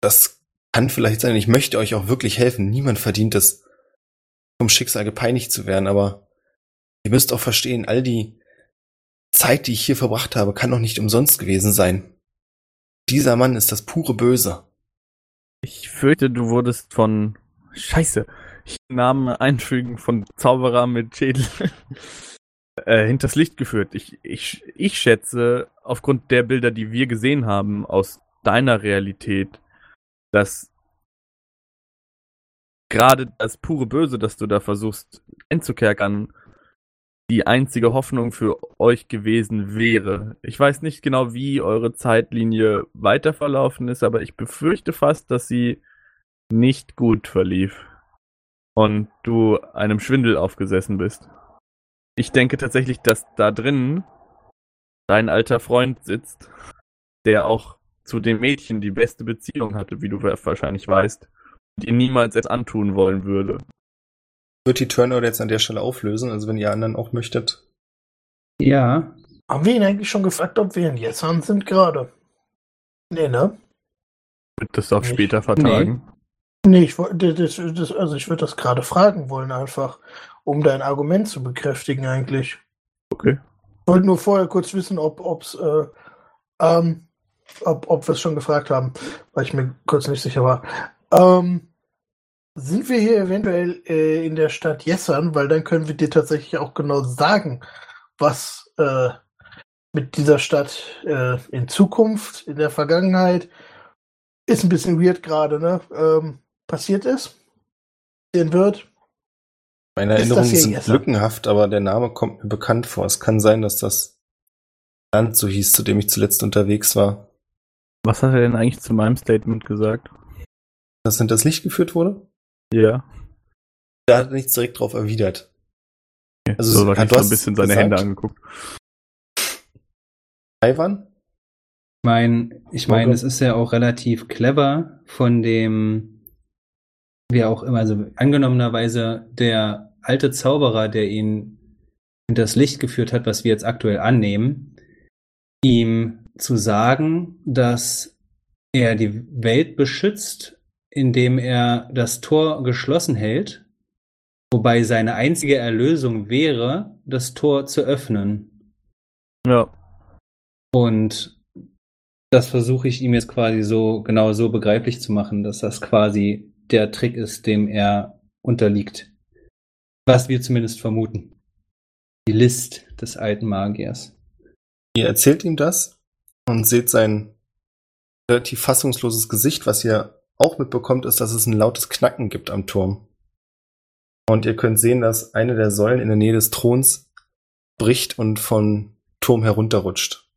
das kann vielleicht sein, ich möchte euch auch wirklich helfen. Niemand verdient es, vom Schicksal gepeinigt zu werden, aber ihr müsst auch verstehen, all die Zeit, die ich hier verbracht habe, kann doch nicht umsonst gewesen sein. Dieser Mann ist das pure Böse. Ich fürchte, du wurdest von. Scheiße. Ich Namen einfügen von Zauberer mit Schädel. äh, hinters Licht geführt. Ich, ich, ich schätze, aufgrund der Bilder, die wir gesehen haben aus deiner Realität, dass gerade das pure Böse, das du da versuchst einzukerkern, die einzige Hoffnung für euch gewesen wäre. Ich weiß nicht genau, wie eure Zeitlinie weiter verlaufen ist, aber ich befürchte fast, dass sie nicht gut verlief und du einem Schwindel aufgesessen bist. Ich denke tatsächlich, dass da drin dein alter Freund sitzt, der auch zu dem Mädchen die beste Beziehung hatte, wie du wahrscheinlich weißt, und ihr niemals etwas antun wollen würde. Wird die Turnout jetzt an der Stelle auflösen, also wenn ihr anderen auch möchtet. Ja, Haben wir ihn eigentlich schon gefragt, ob wir in Jessan sind gerade? Nee, ne? Wird das auf Nicht. später vertagen? Nee, ich wollte das, das, also ich würde das gerade fragen wollen, einfach, um dein Argument zu bekräftigen eigentlich. Okay. Ich wollte nur vorher kurz wissen, ob ob's, äh, ähm, ob, ob wir es schon gefragt haben, weil ich mir kurz nicht sicher war. Ähm, sind wir hier eventuell äh, in der Stadt Jessan, weil dann können wir dir tatsächlich auch genau sagen, was äh, mit dieser Stadt äh, in Zukunft, in der Vergangenheit, ist ein bisschen weird gerade, ne? Ähm, passiert ist, passieren wird. Meine Erinnerungen sind Jesser? lückenhaft, aber der Name kommt mir bekannt vor. Es kann sein, dass das Land so hieß, zu dem ich zuletzt unterwegs war. Was hat er denn eigentlich zu meinem Statement gesagt? Dass hinters Licht geführt wurde? Ja. Da hat er nichts direkt drauf erwidert. Also, so hat so ein bisschen seine gesagt- Hände angeguckt. Taiwan? Ich meine, ich meine, Okay. es ist ja auch relativ clever von dem, wie auch immer, also angenommenerweise der alte Zauberer, der ihn in das Licht geführt hat, was wir jetzt aktuell annehmen, ihm zu sagen, dass er die Welt beschützt, indem er das Tor geschlossen hält, wobei seine einzige Erlösung wäre, das Tor zu öffnen. Ja. Und das versuche ich ihm jetzt quasi so genau so begreiflich zu machen, dass das quasi der Trick ist, dem er unterliegt. Was wir zumindest vermuten. Die List des alten Magiers. Ihr erzählt ihm das und seht sein relativ fassungsloses Gesicht. Was ihr auch mitbekommt, ist, dass es ein lautes Knacken gibt am Turm. Und ihr könnt sehen, dass eine der Säulen in der Nähe des Throns bricht und vom Turm herunterrutscht.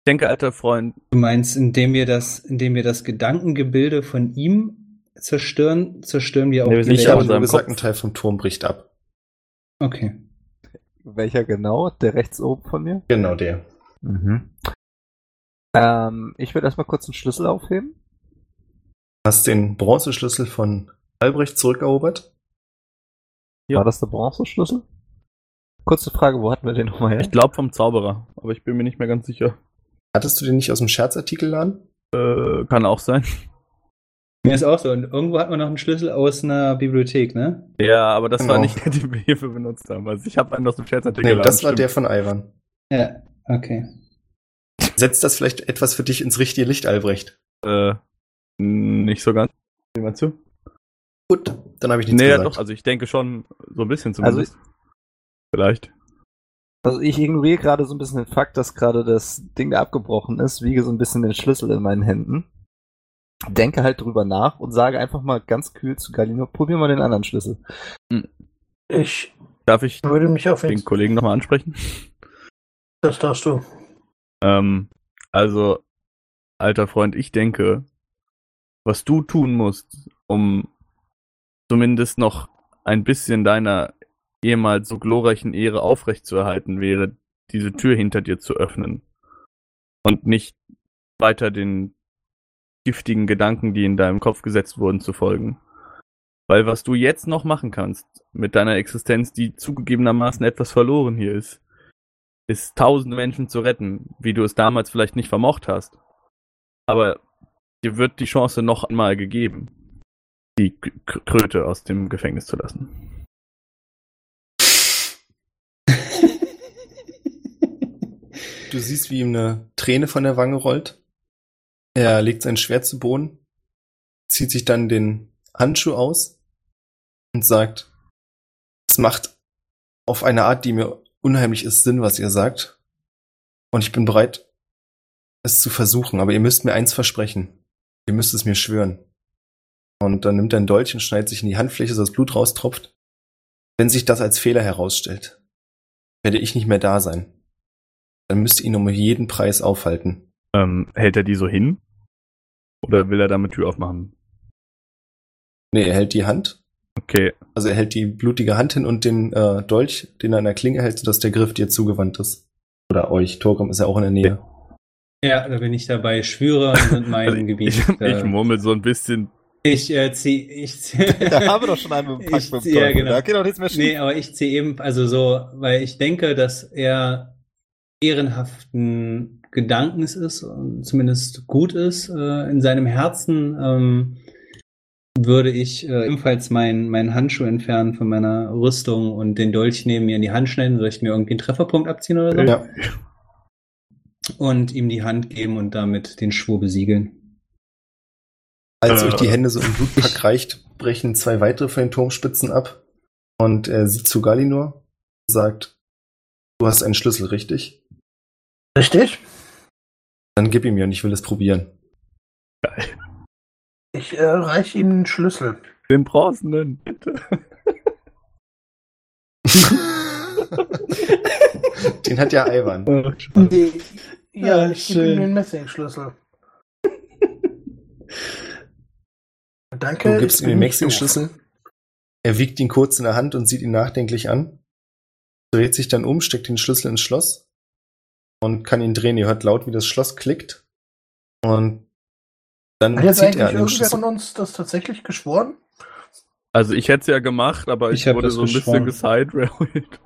Ich denke, alter Freund, Du meinst, indem wir das, indem wir das Gedankengebilde von ihm zerstören, zerstören wir auch Nee, wir die sind Ich nicht aus nur gesagt, ein Teil vom Turm bricht ab. Okay. Welcher genau? Der rechts oben von mir? Genau der. Mhm. Ähm, ich würde erstmal kurz einen Schlüssel aufheben. Hast den Bronzeschlüssel von Albrecht zurückerobert? Ja. War das der Bronzeschlüssel? Kurze Frage, wo hatten wir den nochmal her? ich glaube vom Zauberer, aber ich bin mir nicht mehr ganz sicher. Hattest du den nicht aus dem Scherzartikelladen? Äh, kann auch sein. Mir ist auch so. Und irgendwo hat man noch einen Schlüssel aus einer Bibliothek, ne? Ja, aber das war Genau. nicht der, den wir hierfür benutzt haben. Also ich habe einen aus dem Scherzartikel. Nee, das war stimmt. der von Ivan. Ja, okay. Setzt das vielleicht etwas für dich ins richtige Licht, Albrecht? Äh, nicht so ganz. Meinst du? Gut, dann habe ich nichts Nee, ja, gesagt. doch, also ich denke schon so ein bisschen zumindest. Vielleicht. Also ich ignoriere gerade so ein bisschen den Fakt, dass gerade das Ding da abgebrochen ist, wiege so ein bisschen den Schlüssel in meinen Händen, denke halt drüber nach und sage einfach mal ganz kühl zu Galino, probier mal den anderen Schlüssel. Ich Darf ich würde mich auf den Kollegen nochmal ansprechen? Das darfst du. Ähm, also, alter Freund, ich denke, was du tun musst, um zumindest noch ein bisschen deiner ehemals so glorreichen Ehre aufrechtzuerhalten, wäre, diese Tür hinter dir zu öffnen. Und nicht weiter den giftigen Gedanken, die in deinem Kopf gesetzt wurden, zu folgen. Weil was du jetzt noch machen kannst, mit deiner Existenz, die zugegebenermaßen etwas verloren hier ist, ist tausende Menschen zu retten, wie du es damals vielleicht nicht vermocht hast. Aber dir wird die Chance noch einmal gegeben, die K Kröte aus dem Gefängnis zu lassen. Du siehst, wie ihm eine Träne von der Wange rollt. Er legt sein Schwert zu Boden, zieht sich dann den Handschuh aus und sagt, es macht auf eine Art, die mir unheimlich ist, Sinn, was ihr sagt. Und ich bin bereit, es zu versuchen, aber ihr müsst mir eins versprechen. Ihr müsst es mir schwören. Und dann nimmt er einen Dolch und schneidet sich in die Handfläche, so dass Blut raustropft. Wenn sich das als Fehler herausstellt, werde ich nicht mehr da sein. Dann müsst ihr ihn um jeden Preis aufhalten. Ähm, hält er die so hin? Oder will er damit Tür aufmachen? Nee, er hält die Hand. Okay, Also er hält die blutige Hand hin und den äh, Dolch, den er an der Klinge hält, sodass der Griff dir zugewandt ist. Oder euch. Torgrim ist ja auch in der Nähe. Ja, da bin ich dabei. Schwüre sind mein also Gebiet. ich, Äh, ich murmel so ein bisschen. Ich äh, zieh, ich zieh, Da haben wir doch schon einen mit Pack Ich- mit dem ja, genau. Da geht doch nichts mehr schief. Nee, aber ich ziehe eben, also so, weil ich denke, dass er ehrenhaften Gedankens ist und zumindest gut ist äh, in seinem Herzen, ähm, würde ich äh, ebenfalls meinen meinen Handschuh entfernen von meiner Rüstung und den Dolch neben mir in die Hand schneiden. Soll ich mir irgendwie einen Trefferpunkt abziehen oder so? Ja. Und ihm die Hand geben und damit den Schwur besiegeln. Als Äh. euch die Hände so im Blutpack reicht, brechen zwei weitere von den Turmspitzen ab. Und er sieht zu Galinor und sagt, du hast einen Schlüssel, richtig? Richtig? Dann gib ihm mir und ich will es probieren. Ich äh, reiche ihm den Schlüssel. Den bronzenen, bitte. Den hat ja Ivan. Nee. Ja, Ah, ich gebe ihm den Messingschlüssel. Danke. Du gibst ihm den. Maxing-Schlüssel. Er wiegt ihn kurz in der Hand und sieht ihn nachdenklich an. Dreht sich dann um, steckt den Schlüssel ins Schloss und kann ihn drehen. Ihr hört laut, wie das Schloss klickt. Und dann Hat jetzt zieht eigentlich er irgendwer von uns das tatsächlich geschworen? Also ich hätte es ja gemacht, aber ich, Ich wurde das so ein geschworen. bisschen gesidetrailed.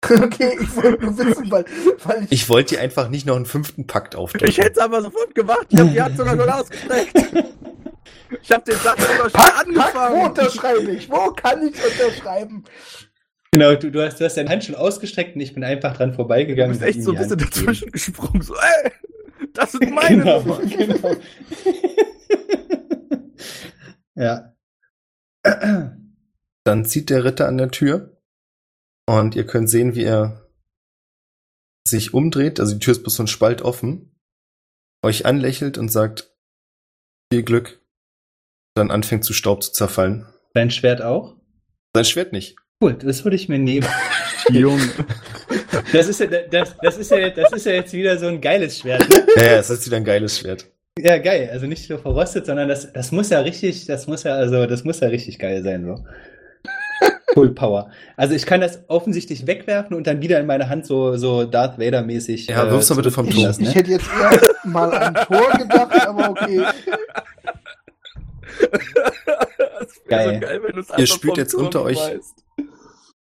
okay, ich wollte nur wissen, weil, weil ich, Ich wollte dir einfach nicht noch einen fünften Pakt aufdrücken. Ich hätte es aber sofort gemacht. Ich habe die Hand sogar schon ausgestreckt. Ich habe den Satz sogar schon pack, wo angefangen. unterschreibe ich? Wo kann ich unterschreiben? Genau, du, du, hast, du hast deine Hand schon ausgestreckt und ich bin einfach dran Du vorbeigegangen. bist und echt so ein bisschen dazwischen gesprungen. So, ey, das sind meine Genau, Nummern. genau. ja. Dann zieht der Ritter an der Tür und ihr könnt sehen, wie er sich umdreht, also die Tür ist bloß so ein Spalt offen, euch anlächelt und sagt, viel Glück, dann anfängt zu Staub zu zerfallen. Dein Schwert auch? Sein Schwert nicht. Cool, das würde ich mir nehmen. Junge. Das ist ja, das, das ist ja, das ist ja jetzt wieder so ein geiles Schwert. Ne? Ja, ja, es ist wieder ein geiles Schwert. Ja, geil. Also nicht nur verrostet, sondern das, das muss ja richtig, das muss ja, also, das muss ja richtig geil sein, so. Full Power. Also ich kann das offensichtlich wegwerfen und dann wieder in meine Hand so, so Darth Vader-mäßig. Ja, wirf's mal bitte vom lassen, Ich ne? hätte jetzt eher mal an Tor gedacht, aber okay. Das Geil. So geil Ihr vom jetzt unter euch- weißt.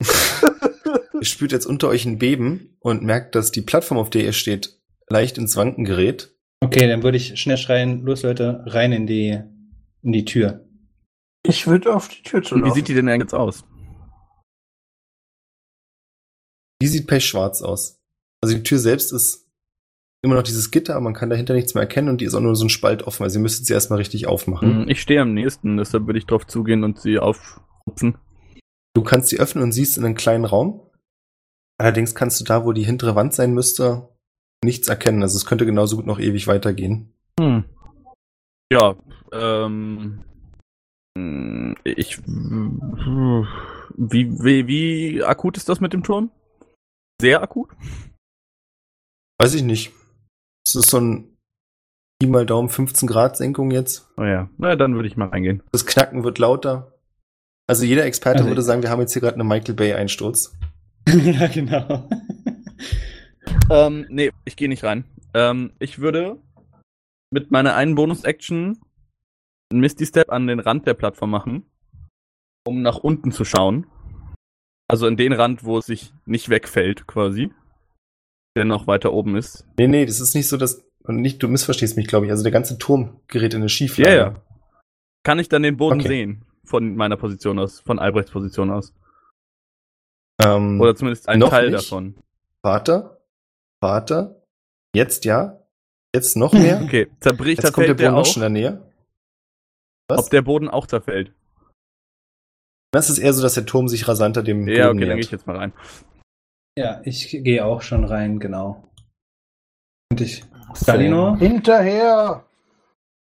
Ihr spürt jetzt unter euch ein Beben und merkt, dass die Plattform, auf der ihr steht, leicht ins Wanken gerät. Okay, dann würde ich schnell schreien, los Leute, rein in die, in die Tür. Ich würde auf die Tür zu Und wie laufen. sieht die denn jetzt aus? Die sieht pechschwarz aus. Also die Tür selbst ist immer noch dieses Gitter, aber man kann dahinter nichts mehr erkennen und die ist auch nur so ein Spalt offen. Also ihr müsstet sie erstmal richtig aufmachen. Hm, Ich stehe am nächsten, deshalb würde ich drauf zugehen und sie aufrupfen. Du kannst sie öffnen und siehst in einen kleinen Raum. Allerdings kannst du da, wo die hintere Wand sein müsste, nichts erkennen. Also es könnte genauso gut noch ewig weitergehen. Hm. Ja, ähm. hm, Ich. Wie, wie, wie akut ist das mit dem Turm? Sehr akut? Weiß ich nicht. Es ist so ein Pi mal Daumen 15 Grad Senkung jetzt. Oh ja, na dann würde ich mal reingehen. Das Knacken wird lauter. Also jeder Experte Also würde sagen, wir haben jetzt hier gerade einen Michael Bay Einsturz. ja, genau. Ähm, nee, ich gehe nicht rein. Ähm, ich würde mit meiner einen Bonus-Action einen Misty Step an den Rand der Plattform machen, um nach unten zu schauen. Also in den Rand, wo es sich nicht wegfällt, quasi. Der noch weiter oben ist. Nee, nee, das ist nicht so, dass. Und nicht, du missverstehst mich, glaube ich. Also der ganze Turm gerät in eine Schieflage. Ja, ja. Kann ich dann den Boden Okay. sehen? Von meiner Position aus, von Albrechts Position aus. Ähm, Oder zumindest ein Noch Teil nicht. davon. Vater, Vater, jetzt ja, jetzt noch mehr. Okay, zerbricht, Jetzt kommt der der Boden auch. schneller näher. Was? Ob der Boden auch zerfällt. Das ist eher so, dass der Turm sich rasanter dem Ja, Boden okay, dann nähert. gehe ich jetzt mal rein. Ja, ich gehe auch schon rein, genau. Und ich. Galinor? Hinterher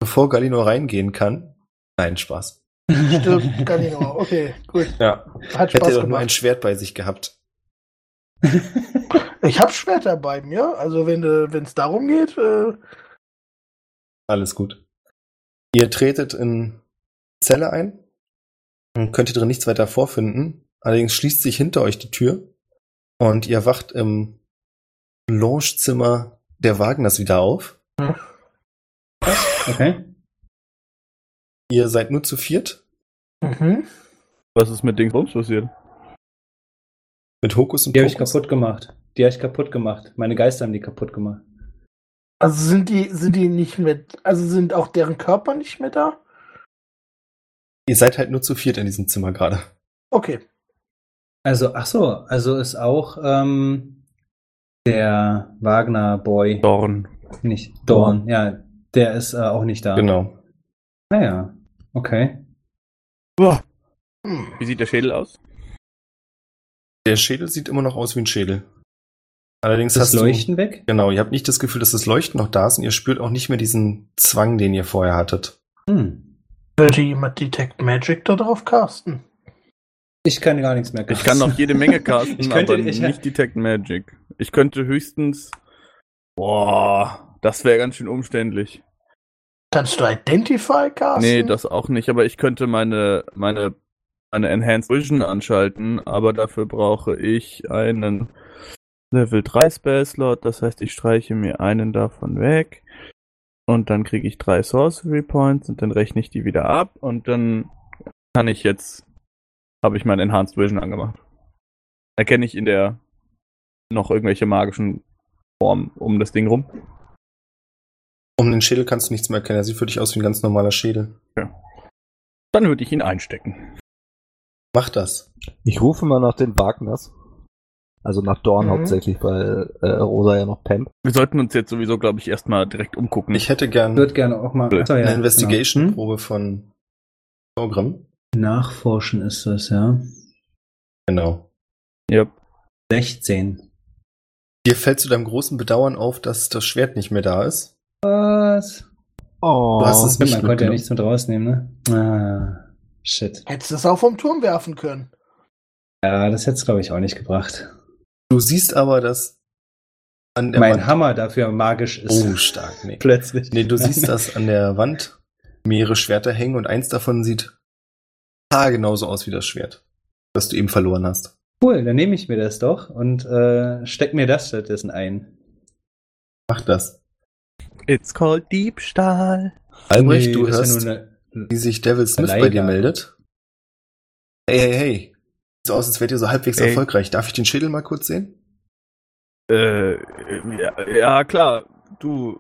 Bevor Galino reingehen kann. Nein, Spaß. Stirbt Galino. Okay, gut. Ja. Hat Hätte er Spaß doch nur ein gemacht. Schwert bei sich gehabt. Ich habe Schwerter bei mir. Also wenn es darum geht, äh, Alles gut. Ihr tretet in die Zelle ein und könnt hier drin nichts weiter vorfinden. Allerdings schließt sich hinter euch die Tür und ihr wacht im Longezimmer der Wagners wieder auf. Okay. Ihr seid nur zu viert mhm. Was ist mit Dingsbums passiert? mit Hokus und Die habe ich kaputt gemacht. Die habe ich kaputt gemacht. Meine Geister haben die kaputt gemacht. also sind die sind die nicht mehr, also sind auch deren Körper nicht mehr da? Ihr seid halt nur zu viert in diesem Zimmer gerade. Okay. Also, ach so, also ist auch ähm, der Wagner-Boy, Dorn. nicht Dorn, ja, der ist äh, auch nicht da. Genau. Naja, okay. Hm. Wie sieht der Schädel aus? Der Schädel sieht immer noch aus wie ein Schädel. Allerdings Ist das hast Leuchten weg? du, genau, ihr habt nicht das Gefühl, dass das Leuchten noch da ist und ihr spürt auch nicht mehr diesen Zwang, den ihr vorher hattet. Hm. Würde jemand Detect Magic da drauf casten? Ich kann gar nichts mehr Ich kann noch jede Menge casten, Ich könnte- aber ich- nicht Detect Magic. Ich könnte höchstens. Boah, das wäre ganz schön umständlich. Kannst du Identify casten? Nee, das auch nicht, aber ich könnte meine, meine, meine Enhanced Vision anschalten, aber dafür brauche ich einen Level 3 Spell Slot, das heißt, ich streiche mir einen davon weg und dann kriege ich drei Sorcery Points und dann rechne ich die wieder ab und dann kann ich jetzt, habe ich mein Enhanced Vision angemacht. Erkenne ich in der noch irgendwelche magischen Formen um das Ding rum? Um den Schädel kannst du nichts mehr erkennen. Er sieht für dich aus wie ein ganz normaler Schädel. Dann würde ich ihn einstecken. Mach das. Ich rufe mal nach den Wagners. Also nach Dorn Mhm. hauptsächlich, weil äh, Rosa ja noch pennt. Wir sollten uns jetzt sowieso, glaube ich, erstmal direkt umgucken. Ich hätte gern würde gerne auch mal. Ja, eine genau. Investigation-Probe von Programm. Hm? Nachforschen ist das, ja. Genau. ja. 16. Dir fällt zu deinem großen Bedauern auf, dass das Schwert nicht mehr da ist. Was? Oh, Du hast es nicht man konnte ja nichts mit rausnehmen, ne? Ah, shit. Hättest du es auch vom Turm werfen können. Ja, das hätte es, glaube ich, auch nicht gebracht. Du siehst aber, dass an der mein Wand. Hammer dafür magisch ist. Oh, stark. Nee. Plötzlich. nee, du siehst, dass an der Wand mehrere Schwerter hängen und eins davon sieht genauso aus wie das Schwert, das du eben verloren hast. Cool, dann nehme ich mir das doch und äh, steck mir das stattdessen ein. Mach das. It's called Diebstahl. Albrecht, du hörst, ja eine, wie sich Devil Smith bei dir meldet. Hey, hey, hey. Sieht so aus, als wärt ihr so halbwegs Hey. erfolgreich. Darf ich den Schädel mal kurz sehen? Äh, ja, ja, klar. Du,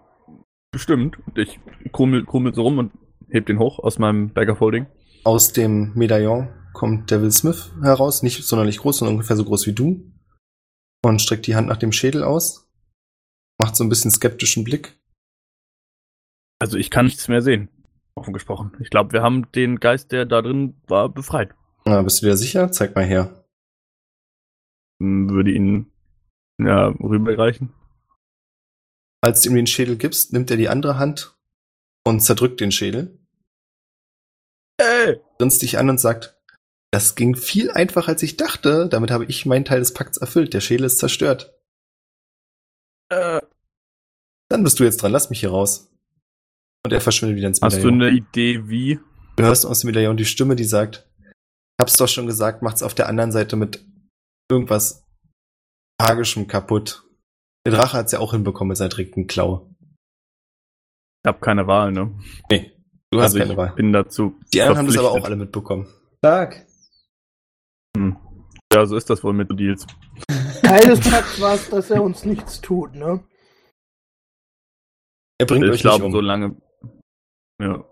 bestimmt. Und Ich krummel, krummel so rum und heb den hoch aus meinem Bag of Holding. Aus dem Medaillon kommt Devil Smith heraus, nicht sonderlich groß, sondern ungefähr so groß wie du. Und streckt die Hand nach dem Schädel aus. Macht so ein bisschen skeptischen Blick. Also ich kann nichts mehr sehen. Offen gesprochen. Ich glaube, wir haben den Geist, der da drin war, befreit. Na, bist du dir sicher? Zeig mal her. Hm, Würde ihn ja rüberreichen. Als du ihm den Schädel gibst, nimmt er die andere Hand und zerdrückt den Schädel, Ey! grinst dich an und sagt, das ging viel einfacher als ich dachte. Damit habe ich meinen Teil des Pakts erfüllt. Der Schädel ist zerstört. Äh, Dann bist du jetzt dran. Lass mich hier raus. Und er verschwindet wieder ins hast du Medaillon. eine Idee, wie? Du hörst aus dem Medaillon die Stimme, die sagt, hab's doch schon gesagt, macht's auf der anderen Seite mit irgendwas Magischem kaputt. Der Drache hat's ja auch hinbekommen mit seiner direkten Klaue. Ich habe keine Wahl, ne? Nee, du hast also keine ich Wahl. bin dazu. Die anderen haben das aber auch alle mitbekommen. Sag. Hm. Ja, so ist das wohl mit Deals. Teil des war es, dass er uns nichts tut, ne? Er bringt ich euch nicht glaube, um. so lange. Ja.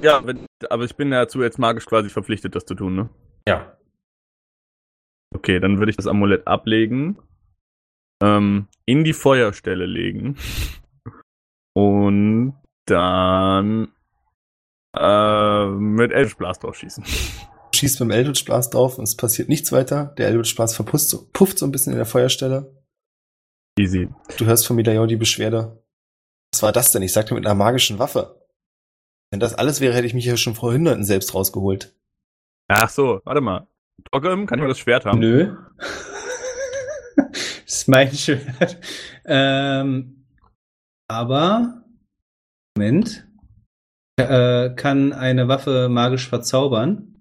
Ja, wenn, aber ich bin dazu jetzt magisch quasi verpflichtet, das zu tun, ne? Ja. Okay, dann würde ich das Amulett ablegen, ähm, in die Feuerstelle legen und dann äh, mit Eldritch Blast drauf schießen. Du schießt mit dem Eldritch Blast drauf und es passiert nichts weiter. Der Eldritch Blast verpusst, so- pufft so ein bisschen in der Feuerstelle. Easy. Du hörst vom Medaillon die Beschwerde. Was war das denn? Ich sagte mit einer magischen Waffe. Wenn das alles wäre, hätte ich mich ja schon vor Hunderten selbst rausgeholt. Ach so, warte mal. Dogem, kann ich mal das Schwert haben? Nö. das ist mein Schwert. Ähm, aber, Moment. Äh, kann eine Waffe magisch verzaubern.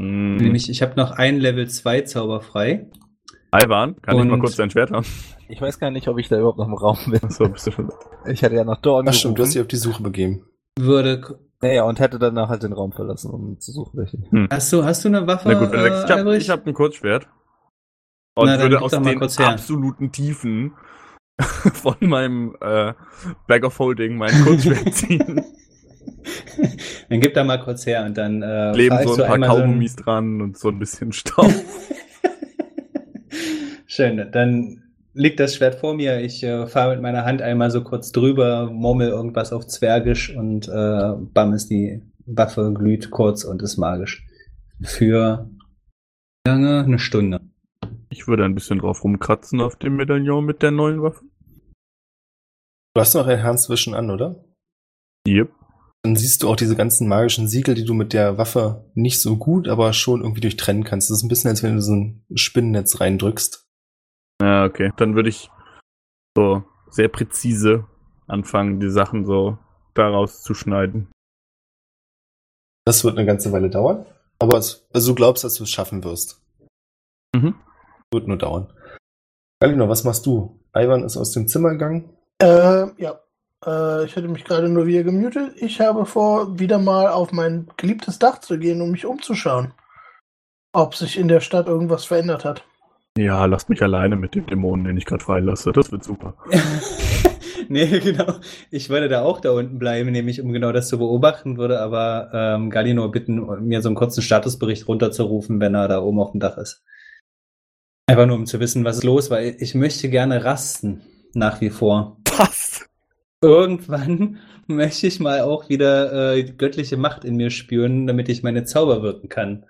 Hm, Nämlich, ich habe noch ein Level 2 Zauber frei. Ivan, kann ich mal Und- kurz dein Schwert haben? Ich weiß gar nicht, ob ich da überhaupt noch im Raum bin. Achso, bist du schon. Ich hatte ja nach Dorn Ach stimmt, du hast dich auf die Suche begeben. Würde. Naja, und hätte danach halt den Raum verlassen, um zu suchen, welche. Hast du, hast du eine Waffe? Na gut, wenn du äh, sagst, ich habe hab ein Kurzschwert. Und Na, dann würde aus den absoluten Tiefen von meinem äh, Bag of Holding mein Kurzschwert ziehen. dann gib da mal kurz her und dann äh, ich so ein paar einmal so ein- Kaugummis dran und so ein bisschen Staub. Schön, dann liegt das Schwert vor mir. Ich äh, fahre mit meiner Hand einmal so kurz drüber, murmel irgendwas auf Zwergisch und äh, bam ist die Waffe, glüht kurz und ist magisch. Für lange? Eine Stunde. Ich würde ein bisschen drauf rumkratzen auf dem Medaillon mit der neuen Waffe. Du hast noch ein Herrnwischen an, oder? Yep. Dann siehst du auch diese ganzen magischen Siegel, die du mit der Waffe nicht so gut, aber schon irgendwie durchtrennen kannst. Das ist ein bisschen, als wenn du so ein Spinnennetz reindrückst. Ja, okay. Dann würde ich so sehr präzise anfangen, die Sachen so daraus zu schneiden. Das wird eine ganze Weile dauern. Aber es, also du glaubst, dass du es schaffen wirst. Mhm. Wird nur dauern. Galino, was machst du? Ivan ist aus dem Zimmer gegangen. Äh, ja. Äh, ich hatte mich gerade nur wieder gemutet. Ich habe vor, wieder mal auf mein geliebtes Dach zu gehen, um mich umzuschauen. Ob sich in der Stadt irgendwas verändert hat. Ja, lasst mich alleine mit dem Dämonen, den ich gerade freilasse. Das wird super. nee, genau. Ich würde da auch da unten bleiben, nämlich um genau das zu beobachten, würde aber ähm, Galino bitten, mir so einen kurzen Statusbericht runterzurufen, wenn er da oben auf dem Dach ist. Einfach nur, um zu wissen, was ist los, weil ich möchte gerne rasten, nach wie vor. Passt. Irgendwann möchte ich mal auch wieder äh, göttliche Macht in mir spüren, damit ich meine Zauber wirken kann.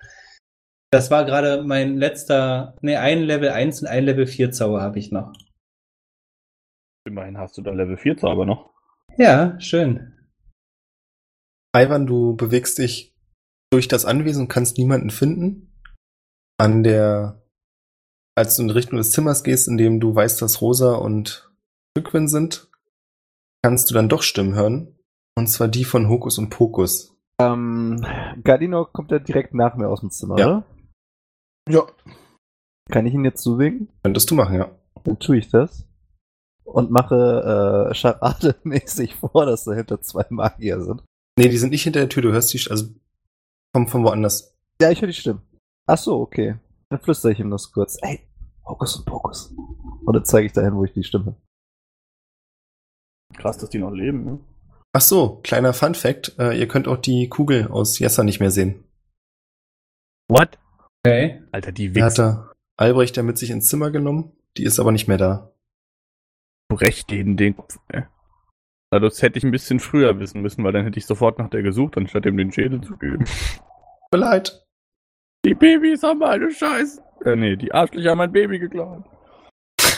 Das war gerade mein letzter, nee, ein Level 1 und ein Level 4 Zauber habe ich noch. Immerhin hast du da Level 4 Zauber noch. Ja, schön. Ivan, du bewegst dich durch das Anwesen und kannst niemanden finden. An der, als du in Richtung des Zimmers gehst, in dem du weißt, dass Rosa und Rückwin sind, kannst du dann doch Stimmen hören. Und zwar die von Hokus und Pokus. Ähm, Gardino kommt ja direkt nach mir aus dem Zimmer, Ja. oder? Ja. Kann ich ihn jetzt zuwinken? Könntest du machen, ja. Dann tue ich das. Und mache äh, Charade-mäßig vor, dass dahinter zwei Magier sind. Nee, die sind nicht hinter der Tür, du hörst die, also kommen von woanders. Ja, ich höre die Stimmen. Ach so, okay. Dann flüstere ich ihm das kurz. Ey, Hokus und Pokus. Und dann zeige ich dahin, wo ich die Stimme. Krass, dass die noch leben, ne? Ach so, kleiner Fun Fact, äh, ihr könnt auch die Kugel aus Jessa nicht mehr sehen. What? Okay. Alter, die Die hat Wichser. er Albrecht ja mit sich ins Zimmer genommen, die ist aber nicht mehr da. Brech den den Kopf. ey. Na, das hätte ich ein bisschen früher wissen müssen, weil dann hätte ich sofort nach der gesucht, anstatt ihm den Schädel zu geben. Tut mir leid. Die Babys haben meine Scheiße. Äh, nee, die Arschlöcher haben mein Baby geklaut.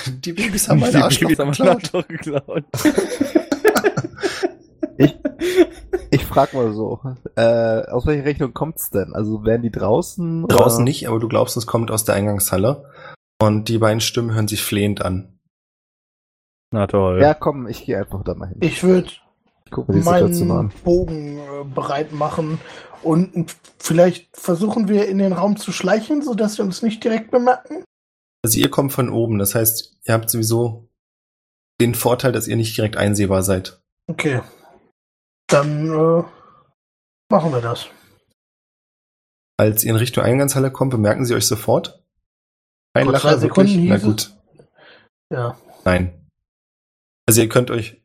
Die Babys haben meine Arschloch Babys haben mein geklaut. Geklaut. Ich frag mal so, äh, aus welcher Rechnung kommt's denn? Also wären die draußen? oder- Draußen nicht, aber du glaubst, es kommt aus der Eingangshalle. Und die beiden Stimmen hören sich flehend an. Na toll. Ja, komm, ich gehe einfach da mal hin. Ich würde Ich meinen an. Bogen äh, bereit machen und vielleicht versuchen wir in den Raum zu schleichen, sodass sie uns nicht direkt bemerken. Also ihr kommt von oben, das heißt, ihr habt sowieso den Vorteil, dass ihr nicht direkt einsehbar seid. Okay. Dann äh, machen wir das. Als ihr in Richtung Eingangshalle kommt, bemerken sie euch sofort. Ein Lacher, wirklich? Na gut, Ja. nein. Also ihr könnt euch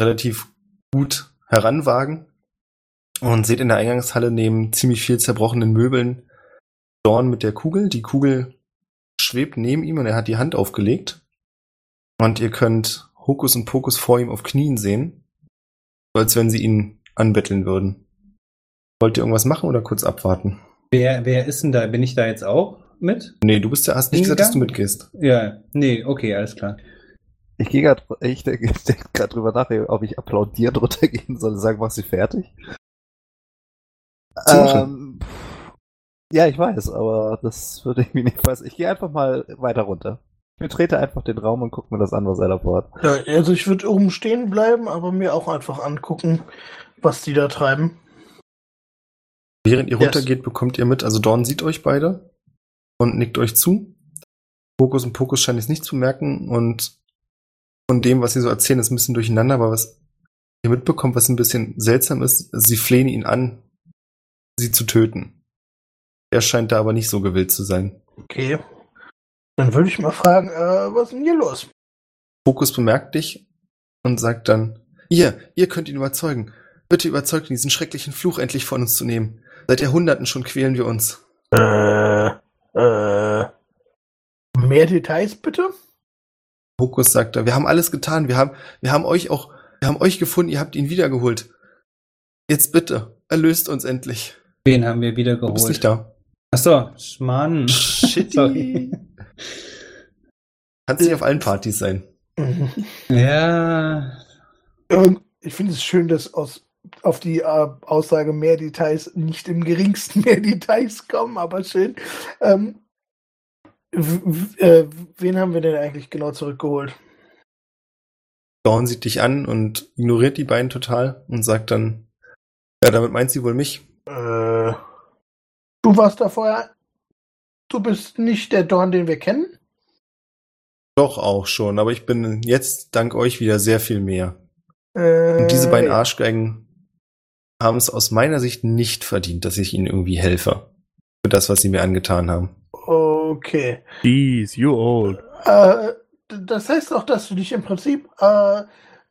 relativ gut heranwagen und seht in der Eingangshalle neben ziemlich viel zerbrochenen Möbeln Dorn mit der Kugel. Die Kugel schwebt neben ihm und er hat die Hand aufgelegt. Und ihr könnt Hokus und Pokus vor ihm auf Knien sehen, so als wenn sie ihn anbetteln würden. Wollt ihr irgendwas machen oder kurz abwarten? Wer, wer ist denn da? Bin ich da jetzt auch mit? Nee, du bist ja, hast nicht gesagt, dass du mitgehst. Ja, nee, okay, alles klar. Ich gehe gerade, ich denke denk gerade drüber nach, ob ich applaudierend runtergehen soll und sagen, mach sie fertig. Ähm, ja, ich weiß, aber das würde ich mir nicht weiß. Ich gehe einfach mal weiter runter. Ich betrete einfach den Raum und gucke mir das an, was er da vorhat. ja also ich würde oben stehen bleiben, aber mir auch einfach angucken, was die da treiben. Während ihr Yes. runtergeht, bekommt ihr mit, also Dorn sieht euch beide und nickt euch zu. Pokus und Pokus scheint es nicht zu merken und von dem, was sie so erzählen, ist ein bisschen durcheinander, aber was ihr mitbekommt, was ein bisschen seltsam ist, sie flehen ihn an, sie zu töten. Er scheint da aber nicht so gewillt zu sein. Okay. Dann würde ich mal fragen, äh, was ist denn hier los? Pokus bemerkt dich und sagt dann, ihr, ihr könnt ihn überzeugen. Bitte überzeugt ihn, diesen schrecklichen Fluch endlich von uns zu nehmen. Seit Jahrhunderten schon quälen wir uns. Äh, äh, mehr Details bitte? Hokus sagt da, wir haben alles getan, wir haben, wir haben euch auch, wir haben euch gefunden, ihr habt ihn wiedergeholt. Jetzt bitte, erlöst uns endlich. Wen haben wir wieder Du bist nicht da. Achso, Mann. Shitty. Sorry. Kannst nicht auf allen Partys sein. Mhm. Ja, Und ich finde es schön, dass aus, auf die äh, Aussage mehr Details nicht im geringsten mehr Details kommen, aber schön. Ähm, äh, wen haben wir denn eigentlich genau zurückgeholt? Dawn sieht dich an und ignoriert die beiden total und sagt dann, ja, damit meint sie wohl mich. Äh, du warst da vorher. Du bist nicht der Dorn, den wir kennen? Doch auch schon, aber ich bin jetzt dank euch wieder sehr viel mehr. Äh, Und diese beiden ja. Arschgeigen haben es aus meiner Sicht nicht verdient, dass ich ihnen irgendwie helfe. Für das, was sie mir angetan haben. Okay. Jeez, you old. Äh, das heißt auch, dass du dich im Prinzip, äh,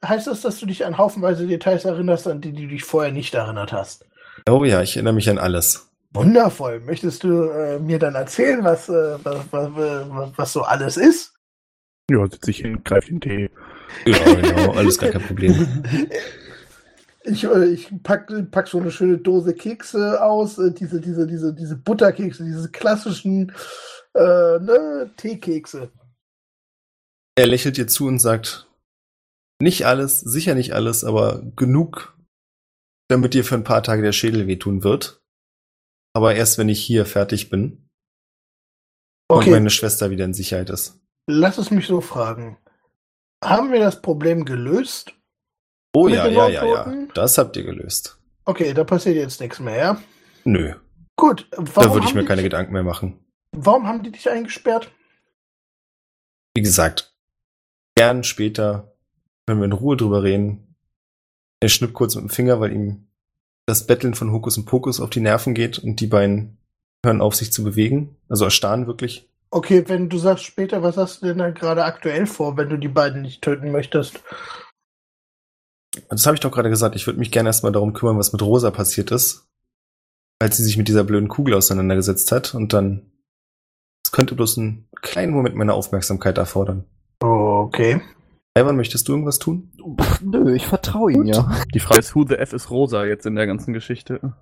heißt das, dass du dich an haufenweise Details erinnerst, an die du dich vorher nicht erinnert hast? Oh ja, ich erinnere mich an alles. Wundervoll. Möchtest du äh, mir dann erzählen, was, äh, was, was, was, so alles ist? Ja, setz dich hin, greif den Tee. Ja, genau, alles gar kein Problem. Ich, äh, ich pack, pack so eine schöne Dose Kekse aus, äh, diese, diese, diese, diese Butterkekse, diese klassischen äh, ne, Teekekse. Er lächelt dir zu und sagt, nicht alles, sicher nicht alles, aber genug, damit dir für ein paar Tage der Schädel wehtun wird. Aber erst, wenn ich hier fertig bin und Okay, meine Schwester wieder in Sicherheit ist. lass es mich so fragen. Haben wir das Problem gelöst? Oh ja, ja, ja, ja. Das habt ihr gelöst. Okay, da passiert jetzt nichts mehr, ja? Nö, Gut, da würde ich mir keine dich, Gedanken mehr machen. warum haben die dich eingesperrt? Wie gesagt, gern später, wenn wir in Ruhe drüber reden. Er schnippt kurz mit dem Finger, weil ihm das Betteln von Hokus und Pokus auf die Nerven geht und die beiden hören auf, sich zu bewegen. Also erstarren wirklich. Okay, wenn du sagst später, was hast du denn da gerade aktuell vor, wenn du die beiden nicht töten möchtest? Das habe ich doch gerade gesagt. Ich würde mich gerne erstmal darum kümmern, was mit Rosa passiert ist, als sie sich mit dieser blöden Kugel auseinandergesetzt hat. Und dann, es könnte bloß einen kleinen Moment meiner Aufmerksamkeit erfordern. Okay. Ivan, möchtest du irgendwas tun? Pff, nö, ich vertraue ihm ja. Die Frage ist, who the F ist Rosa jetzt in der ganzen Geschichte?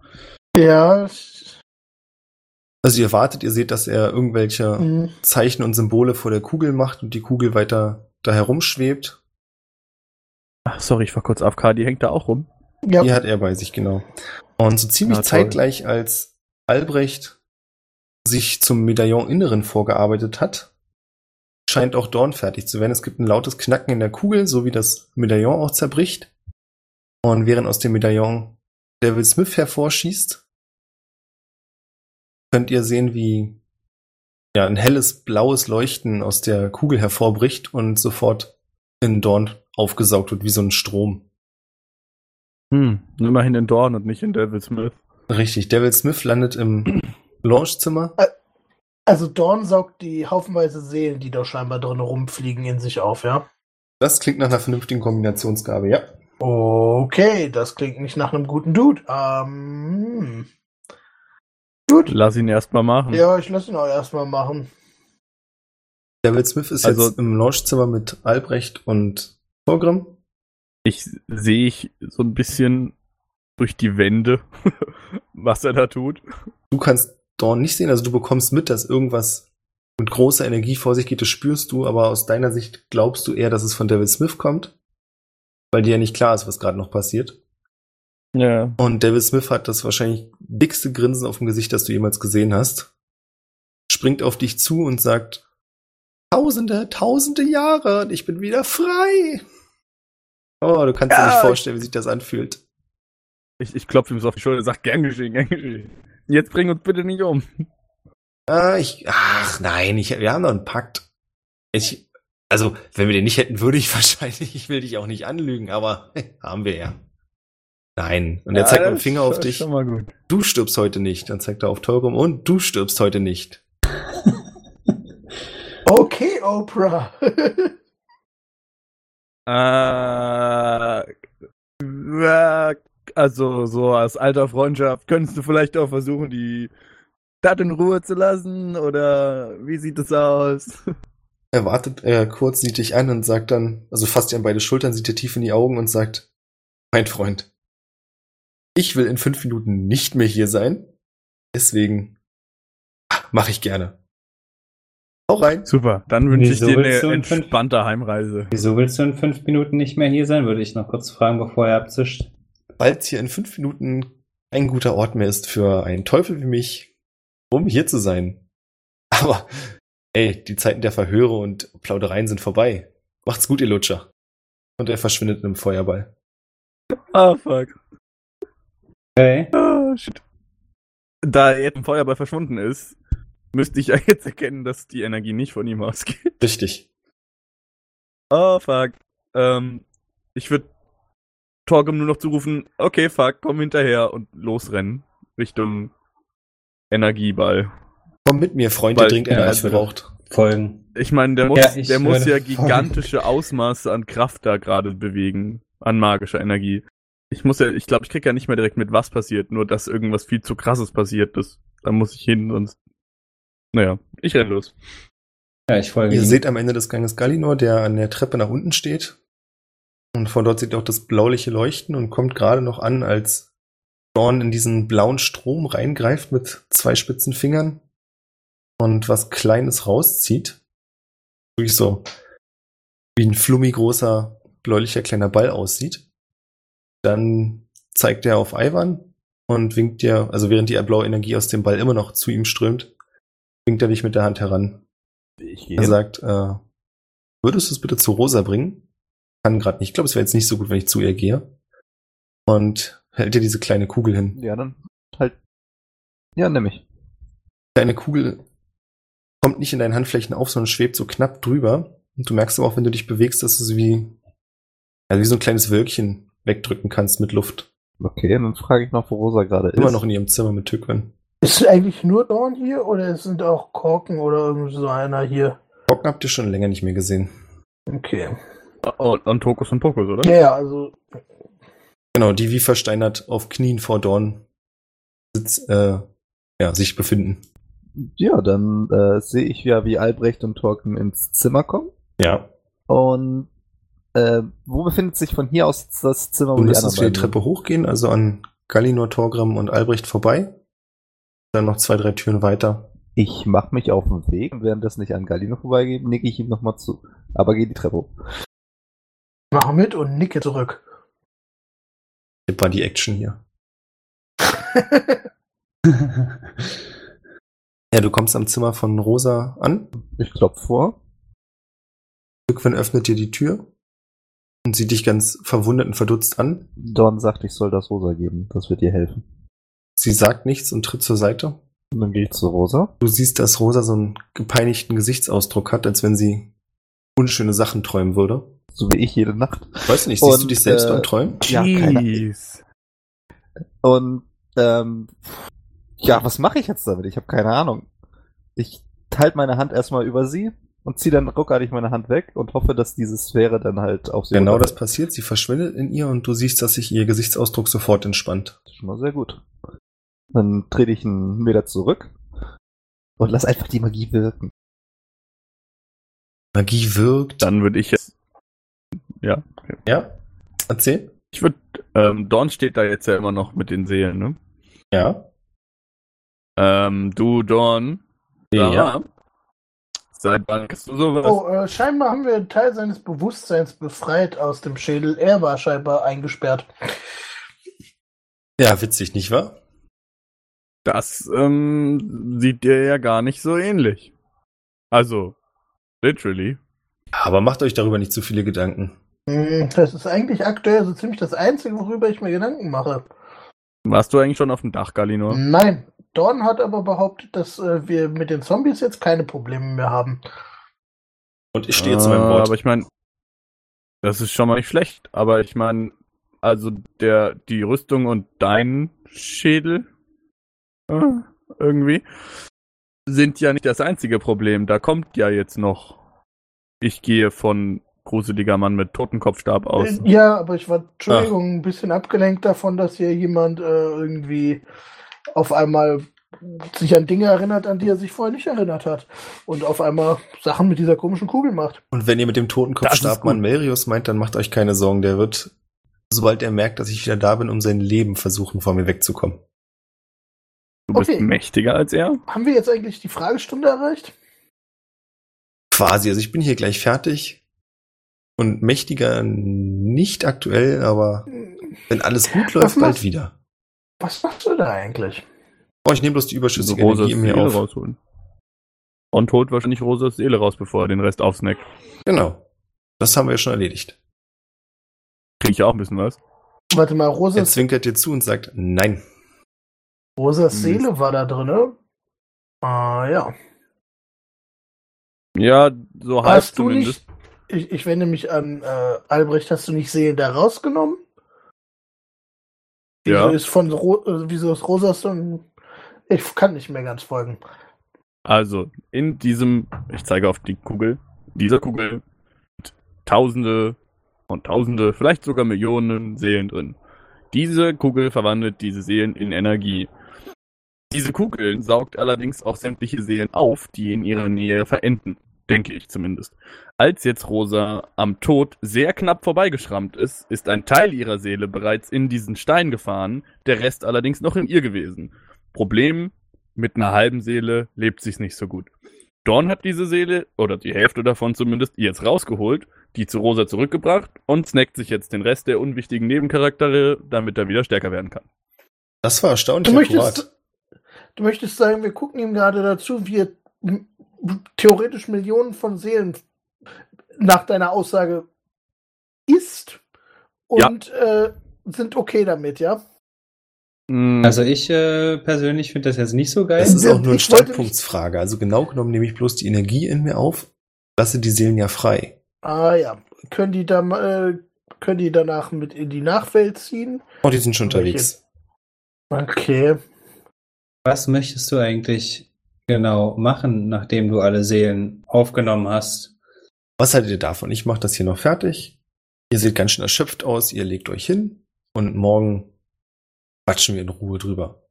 Ja. Also ihr wartet, ihr seht, dass er irgendwelche mhm. Zeichen und Symbole vor der Kugel macht und die Kugel weiter da herumschwebt. Ach, sorry, ich war kurz AFK, die hängt da auch rum. Ja. Die hat er bei sich, genau. Und so ziemlich Na, toll. zeitgleich, als Albrecht sich zum Medaillon-Inneren vorgearbeitet hat, scheint auch Dorn fertig zu werden. Es gibt ein lautes Knacken in der Kugel, so wie das Medaillon auch zerbricht. Und während aus dem Medaillon Devil Smith hervorschießt, könnt ihr sehen, wie ja, ein helles blaues Leuchten aus der Kugel hervorbricht und sofort in Dorn aufgesaugt wird, wie so ein Strom. Hm, immerhin in Dorn und nicht in Devil Smith. Richtig, Devil Smith landet im Launchzimmer. Also Dorn saugt die haufenweise Seelen, die da scheinbar drin rumfliegen, in sich auf, ja? Das klingt nach einer vernünftigen Kombinationsgabe, ja. Okay, das klingt nicht nach einem guten Dude. Ähm. Gut. Lass ihn erstmal machen. Ja, ich lasse ihn auch erstmal machen. Devil Smith ist Also- jetzt im Launchzimmer mit Albrecht und Torgrim. Ich sehe ich so ein bisschen durch die Wände, was er da tut. Du kannst Dorn nicht sehen, also du bekommst mit, dass irgendwas mit großer Energie vor sich geht, das spürst du, aber aus deiner Sicht glaubst du eher, dass es von Devil Smith kommt, weil dir ja nicht klar ist, was gerade noch passiert. Ja. Und Devil Smith hat das wahrscheinlich dickste Grinsen auf dem Gesicht, das du jemals gesehen hast. Springt auf dich zu und sagt, Tausende, tausende Jahre und ich bin wieder frei. Oh, du kannst dir Ja. nicht vorstellen, wie sich das anfühlt. Ich, ich klopfe ihm so auf die Schulter und sag, gern geschehen, gern geschehen. Jetzt bring uns bitte nicht um. Ah, ich, ach nein, ich, wir haben doch einen Pakt. Ich, also, wenn wir den nicht hätten, würde ich wahrscheinlich, ich will dich auch nicht anlügen, aber haben wir ja. Nein. Und er zeigt mit dem Finger auf dich. Schon mal gut. Du stirbst heute nicht. Dann zeigt er auf Teurum und du stirbst heute nicht. Okay, Oprah. Äh, ja, also so als alter Freundschaft könntest du vielleicht auch versuchen, die Stadt in Ruhe zu lassen oder wie sieht es aus? Er wartet äh, kurz, sieht dich an und sagt dann, also fasst dir an beide Schultern, sieht dir tief in die Augen und sagt, mein Freund, ich will in fünf Minuten nicht mehr hier sein. Deswegen mache ich gerne. Hau rein. Super, dann wünsche ich dir eine in fünf- entspannte Heimreise. Wieso willst du in fünf Minuten nicht mehr hier sein? Würde ich noch kurz fragen, bevor er abzischt. Weil es hier in fünf Minuten ein guter Ort mehr ist für einen Teufel wie mich, um hier zu sein. Aber, ey, die Zeiten der Verhöre und Plaudereien sind vorbei. Macht's gut, ihr Lutscher. Und er verschwindet im Feuerball. Ah, fuck. Okay. Ah, shit. Da er im Feuerball verschwunden ist, müsste ich ja jetzt erkennen, dass die Energie nicht von ihm ausgeht. Richtig. Oh, fuck. Ähm, ich würde Torgrim nur noch zurufen, okay, fuck, komm hinterher und losrennen. Richtung Energieball. Komm mit mir, Freund, der dringend ja, Energie also- braucht. Folgen. Ich meine, der muss, Ja, der muss ja folgen. gigantische Ausmaße an Kraft da gerade bewegen. An magischer Energie. Ich muss ja, ich glaube, ich krieg ja nicht mehr direkt mit, was passiert, nur dass irgendwas viel zu krasses passiert. Das, da muss ich hin, sonst. Naja, ich renn los. Ja, ich folge Ihr ihm. seht am Ende des Ganges Galinor, der an der Treppe nach unten steht. Und von dort ihr auch das blauliche Leuchten und kommt gerade noch an, als Dorn in diesen blauen Strom reingreift mit zwei spitzen Fingern und was Kleines rauszieht. Wirklich so wie ein flummi großer bläulicher kleiner Ball aussieht. Dann zeigt er auf Ivan und winkt dir, also während die blaue Energie aus dem Ball immer noch zu ihm strömt, winkt er dich mit der Hand heran. Er sagt, äh, würdest du es bitte zu Rosa bringen? Kann gerade nicht. Ich glaube, es wäre jetzt nicht so gut, wenn ich zu ihr gehe. Und hält dir diese kleine Kugel hin. Ja, dann halt. Ja, nimm ich. Deine Kugel kommt nicht in deinen Handflächen auf, sondern schwebt so knapp drüber. Und du merkst aber auch, wenn du dich bewegst, dass du sie wie, also wie so ein kleines Wölkchen wegdrücken kannst mit Luft. Okay, dann frage ich noch, wo Rosa gerade ist. Immer noch in ihrem Zimmer mit Tückwen. Ist eigentlich nur Dorn hier oder sind auch Korken oder irgend so einer hier? Bocken habt ihr schon länger nicht mehr gesehen. Okay. Oh, und Tokus und Pokus, oder? Ja, ja, also Genau, die wie versteinert auf Knien vor Dorn sitz, äh, ja, sich befinden. Ja, dann äh, sehe ich ja, wie Albrecht und Torken ins Zimmer kommen. Ja. Und Äh, wo befindet sich von hier aus das Zimmer, Du wo die müsstest die beiden Treppe hochgehen, also an Gallinor, Torgram und Albrecht vorbei. Dann noch zwei, drei Türen weiter. Ich mache mich auf den Weg und während das nicht an Galino vorbeigeht, nicke ich ihm nochmal zu. Aber geht die Treppe hoch. Mach mit und nicke zurück. Das war die Action hier. Ja, du kommst am Zimmer von Rosa an. Ich klopf vor. Rückwin öffnet dir die Tür und sieht dich ganz verwundert und verdutzt an. Dorn sagt, ich soll das Rosa geben. Das wird dir helfen. Sie sagt nichts und tritt zur Seite. Und dann gehe ich zu Rosa. Du siehst, dass Rosa so einen gepeinigten Gesichtsausdruck hat, als wenn sie unschöne Sachen träumen würde. So wie ich jede Nacht. Weißt du nicht, siehst Und, du dich selbst äh, beim Träumen? Ja, Jeez. Und ähm, ja, was mache ich jetzt damit? Ich habe keine Ahnung. Ich halte meine Hand erstmal über sie und ziehe dann ruckartig meine Hand weg und hoffe, dass diese Sphäre dann halt auf sie Genau das passiert. Sie verschwindet in ihr und du siehst, dass sich ihr Gesichtsausdruck sofort entspannt. Das ist schon mal sehr gut. Dann trete ich einen Meter zurück und lass einfach die Magie wirken. Magie wirkt. Dann würde ich jetzt. Ja. Okay. Ja? Erzähl. Ich würde. Ähm, Dorn steht da jetzt ja immer noch mit den Seelen, ne? Ja. Ähm, du, Dorn. Sarah, Seit wann kannst du sowas? Oh, äh, scheinbar haben wir einen Teil seines Bewusstseins befreit aus dem Schädel. Er war scheinbar eingesperrt. Ja, witzig, nicht wahr? Das ähm, sieht dir ja gar nicht so ähnlich. Also, literally. Aber macht euch darüber nicht zu viele Gedanken. Hm, Das ist eigentlich aktuell so ziemlich das Einzige, worüber ich mir Gedanken mache. Warst du eigentlich schon auf dem Dach, Galinor? Nein, Dorn hat aber behauptet, dass äh, wir mit den Zombies jetzt keine Probleme mehr haben. Und ich stehe zu meinem Äh, Wort. Aber ich meine, das ist schon mal nicht schlecht. Aber ich meine, also der, die Rüstung und dein Schädel äh, irgendwie sind ja nicht das einzige Problem. Da kommt ja jetzt noch. Ich gehe von gruseliger Mann mit Totenkopfstab aus. Äh, Ja, aber ich war, Entschuldigung, ein bisschen abgelenkt davon, dass hier jemand äh, irgendwie auf einmal sich an Dinge erinnert, an die er sich vorher nicht erinnert hat. Und auf einmal Sachen mit dieser komischen Kugel macht. Und wenn ihr mit dem Totenkopfstabmann gut. Melius meint, dann macht euch keine Sorgen. Der wird, sobald er merkt, dass ich wieder da bin, um sein Leben versuchen, vor mir wegzukommen. Du bist Okay. mächtiger als er? Haben wir jetzt eigentlich die Fragestunde erreicht? Quasi. Also ich bin hier gleich fertig. Und mächtiger nicht aktuell, aber wenn alles gut läuft, bald wieder. Was machst du da eigentlich? Oh, ich nehme bloß die Also überschüssige Rosas Energie in mir Seele auf. rausholen. Und holt wahrscheinlich Rosas Seele raus, bevor er den Rest aufsnackt. Genau. Das haben wir ja schon erledigt. Krieg ich auch ein bisschen was. Warte mal, Er Rosas, zwinkert dir zu und sagt, nein. Rosas Mist. Seele war da drin, ne? Ah, ja. Ja, so Hast du zumindest. nicht, ich, ich wende mich an äh, Albrecht, hast du nicht Seelen da rausgenommen? Wieso Ja. ist von Ro äh, wieso ist Rosas dann. Ich kann nicht mehr ganz folgen. Also, in diesem, ich zeige auf die Kugel, dieser Kugel sind Tausende und Tausende, vielleicht sogar Millionen Seelen drin. Diese Kugel verwandelt diese Seelen in Energie. Diese Kugel saugt allerdings auch sämtliche Seelen auf, die in ihrer Nähe verenden. Denke ich zumindest. Als jetzt Rosa am Tod sehr knapp vorbeigeschrammt ist, ist ein Teil ihrer Seele bereits in diesen Stein gefahren, der Rest allerdings noch in ihr gewesen. Problem, mit einer halben Seele lebt sich's nicht so gut. Dawn hat diese Seele, oder die Hälfte davon zumindest, jetzt rausgeholt, die zu Rosa zurückgebracht und snackt sich jetzt den Rest der unwichtigen Nebencharaktere, damit er wieder stärker werden kann. Das war Du erstaunlich akkurat. möchtest, du möchtest sagen, wir gucken ihm gerade dazu, wie er theoretisch Millionen von Seelen nach deiner Aussage isst und äh, sind okay damit, ja? Mm, Also ich äh, persönlich finde das jetzt nicht so geil. Das ist auch nur eine Standpunktsfrage. Also genau genommen nehme ich bloß die Energie in mir auf, lasse die Seelen ja frei. Ah ja. Können die, da, äh, können die danach mit in die Nachwelt ziehen? Oh, die sind schon unterwegs. Okay. Was möchtest du eigentlich genau machen, nachdem du alle Seelen aufgenommen hast? Was haltet ihr davon? Ich mache das hier noch fertig. Ihr seht ganz schön erschöpft aus, ihr legt euch hin und morgen quatschen wir in Ruhe drüber.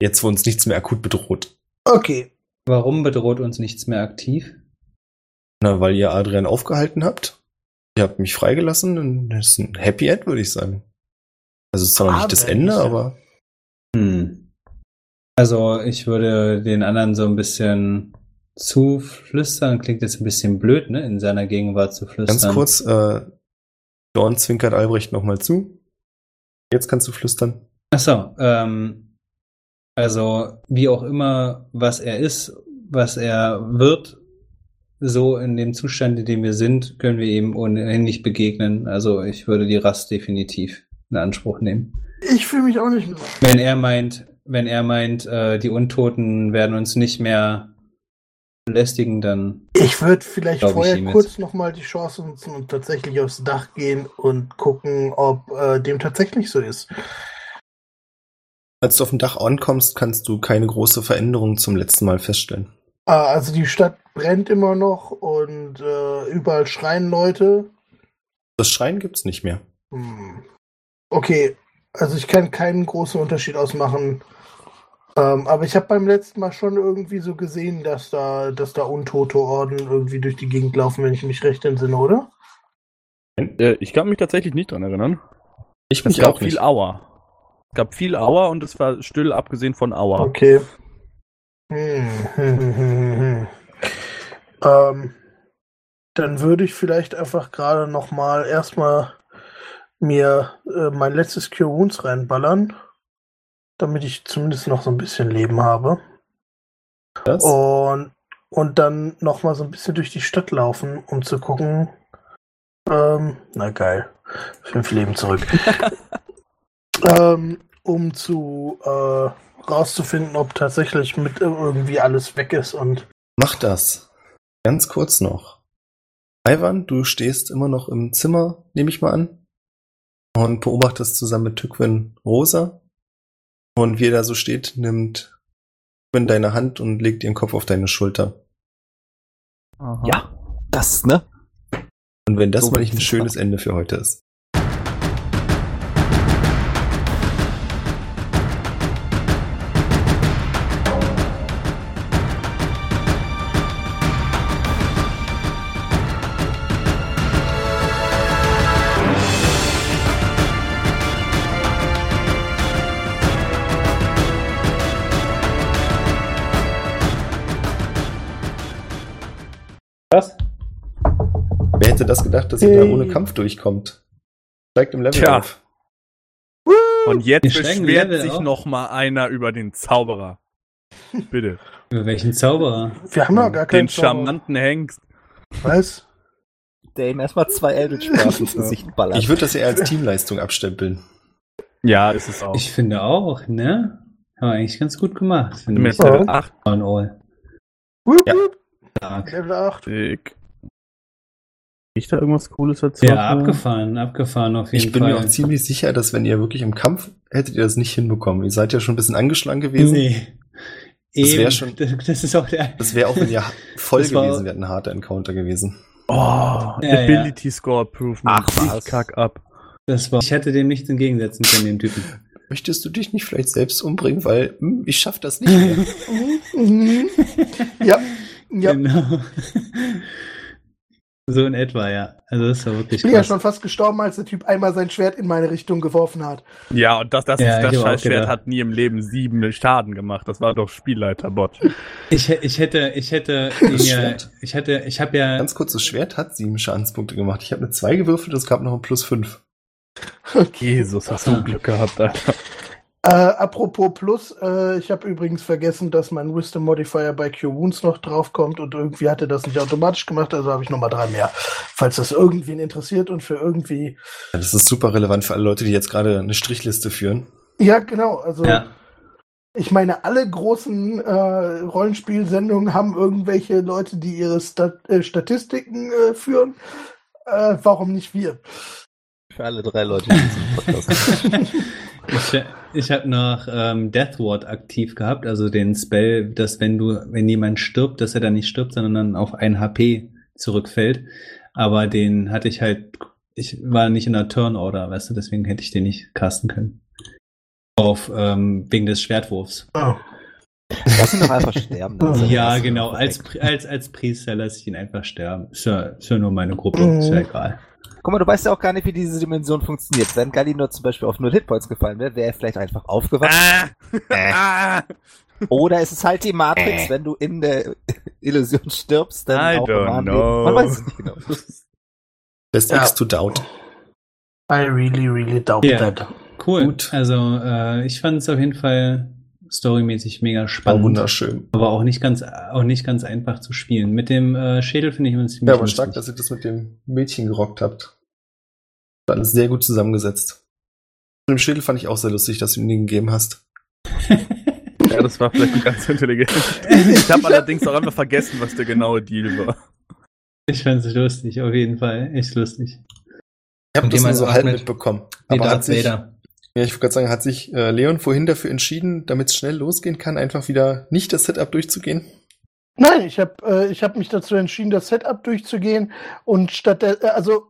Jetzt, wo uns nichts mehr akut bedroht. Okay. Warum bedroht uns nichts mehr aktiv? Na, weil ihr Adrian aufgehalten habt Ihr habt mich freigelassen und das ist ein Happy End, würde ich sagen. Also es ist zwar noch nicht das Ende, aber Hm. Also ich würde den anderen so ein bisschen zuflüstern. Klingt jetzt ein bisschen blöd, ne? In seiner Gegenwart zu flüstern. ganz kurz, äh, Dorn zwinkert Albrecht nochmal zu. Jetzt kannst du flüstern. Ach so, ähm, also wie auch immer, was er ist, was er wird, so in dem Zustand, in dem wir sind, können wir ihm ohnehin nicht begegnen. Also ich würde die Rast definitiv in Anspruch nehmen. Ich fühle mich auch nicht mehr. Wenn er meint, wenn er meint, äh, die Untoten werden uns nicht mehr belästigen, dann Ich würde vielleicht vorher kurz nochmal die Chance nutzen und tatsächlich aufs Dach gehen und gucken, ob äh, dem tatsächlich so ist. Als du auf dem Dach ankommst, kannst du keine große Veränderung zum letzten Mal feststellen. Ah, also die Stadt brennt immer noch und äh, überall schreien Leute. Das Schreien gibt's nicht mehr. Hm. Okay, also ich kann keinen großen Unterschied ausmachen. Ähm, aber ich habe beim letzten Mal schon irgendwie so gesehen, dass da, dass da untote Orden irgendwie durch die Gegend laufen, wenn ich mich recht entsinne, oder? Äh, ich kann mich tatsächlich nicht dran erinnern. Ich Es mich gab auch viel nicht. Auer. Es gab viel Auer und es war still, abgesehen von Auer. Okay. Hm, hm, hm, hm, hm. Ähm, dann würde ich vielleicht einfach gerade noch mal erstmal mir äh, mein letztes Cure Wounds reinballern, damit ich zumindest noch so ein bisschen Leben habe. Das? Und, und dann noch mal so ein bisschen durch die Stadt laufen, um zu gucken. Ähm, na geil. Fünf Leben zurück. ähm, um zu äh, rauszufinden, ob tatsächlich mit irgendwie alles weg ist und Mach das. Ganz kurz noch. Ivan, du stehst immer noch im Zimmer, nehme ich mal an. Und beobachtest zusammen mit Tückwin Rosa. Und wie er da so steht, nimmt Tückwin deine Hand und legt ihren Kopf auf deine Schulter. Aha. Ja, das, ne? Und wenn das So mal nicht ein schönes Ende für heute ist. Hätte das gedacht, dass ihr da ohne Kampf durchkommt? Steigt im Level Tja. auf. Und jetzt beschwert sich auf. noch mal einer über den Zauberer. Bitte. Über welchen Zauberer? wir haben noch gar keinen Den charmanten Hengst. Was? Der ihm erstmal zwei Eldritch-Strafen ins Gesicht ballert. Ich würde das eher als Teamleistung abstempeln. Ja, ist es auch. Ich finde auch, ne? Haben wir eigentlich ganz gut gemacht. Finde mit. Ja. Level 8. All in all. Wup, Ja. wup. Stark. Level 8. Dick. Ich da irgendwas Cooles dazu? Ja, abgefahren, abgefahren auf jeden Ich bin Fall. mir auch ziemlich sicher, dass wenn ihr wirklich im Kampf hättet ihr das nicht hinbekommen. Ihr seid ja schon ein bisschen angeschlagen gewesen. Nee. Das wär Eben. schon- Das, ist auch der. Das wäre auch, wenn ihr voll Das gewesen wärt, ein harter Encounter gewesen. Oh, Ja, Ability Score Improvement. Ach, ich was. kack ab. Das war. Ich hätte dem nichts entgegensetzen können, dem Typen. Möchtest du dich nicht vielleicht selbst umbringen? Weil hm, ich schaff das nicht mehr. Ja. Ja. Genau. So in etwa, ja. Also das war wirklich Ich bin ja krass. schon fast gestorben, als der Typ einmal sein Schwert in meine Richtung geworfen hat. Ja, und das, das, Ja, das Scheißschwert gedacht. hat nie im Leben sieben Schaden gemacht. Das war doch Spielleiterbot. Ich, ich hätte, ich hätte ja, Schwert. ich hätte, ich habe ja, Ganz kurz, das Schwert hat sieben Schadenspunkte gemacht. Ich habe eine 2 gewürfelt, es gab noch ein plus 5. Jesus, hast du Glück gehabt, Alter. Äh, apropos Plus, äh, ich habe übrigens vergessen, dass mein Wisdom Modifier bei Cure Wounds noch draufkommt und irgendwie hatte das nicht automatisch gemacht, also habe ich nochmal drei mehr. Falls das irgendwen interessiert und für irgendwie. Ja, das ist super relevant für alle Leute, die jetzt gerade eine Strichliste führen. Ja, genau, also ja, ich meine, alle großen äh, Rollenspielsendungen haben irgendwelche Leute, die ihre Stat äh, Statistiken äh, führen. Äh, warum nicht wir? Für alle drei Leute, die diesen Podcast ich, ich habe noch ähm, Death Ward aktiv gehabt, also den Spell, dass wenn du, wenn jemand stirbt, dass er dann nicht stirbt, sondern dann auf ein HP zurückfällt. Aber den hatte ich halt, ich war nicht in der Turnorder, weißt du, deswegen hätte ich den nicht casten können. Auf, ähm, wegen des Schwertwurfs. Oh. Lass ihn doch einfach sterben. er Ja, genau. Als, als, als Priester lasse ich ihn einfach sterben. Ist ja, ist ja nur meine Gruppe. Ist ja egal. Guck mal, du weißt ja auch gar nicht, wie diese Dimension funktioniert. Wenn Galinor zum Beispiel auf null Hitpoints gefallen wäre, wäre er vielleicht einfach aufgewacht. Ah, Äh. Oder ist es halt die Matrix, wenn du in der Illusion stirbst, dann I auch don't know. Man weiß es nicht genau. Best Ja. X to doubt. I really, really doubt Ja. that. Cool. Gut. Also, äh, ich fand es auf jeden Fall storymäßig mega War spannend. wunderschön. aber auch nicht ganz, auch nicht ganz einfach zu spielen. Mit dem äh, Schädel finde ich uns ziemlich Ja, aber stark, dass ihr das mit dem Mädchen gerockt habt. War alles sehr gut zusammengesetzt. Mit dem Schädel fand ich auch sehr lustig, dass du ihn gegeben hast. ja, das war vielleicht ganz intelligent. Ich habe allerdings auch einfach vergessen, was der genaue Deal war. Ich fand es lustig, auf jeden Fall. Echt lustig. Ich habe das nur so halb mitbekommen. Wie Aber hat Darth sich, Vader. Ja, ich wollte gerade sagen, hat sich äh, Leon vorhin dafür entschieden, damit es schnell losgehen kann, einfach wieder nicht das Setup durchzugehen? Nein, ich habe äh, hab mich dazu entschieden, das Setup durchzugehen und statt der, äh, also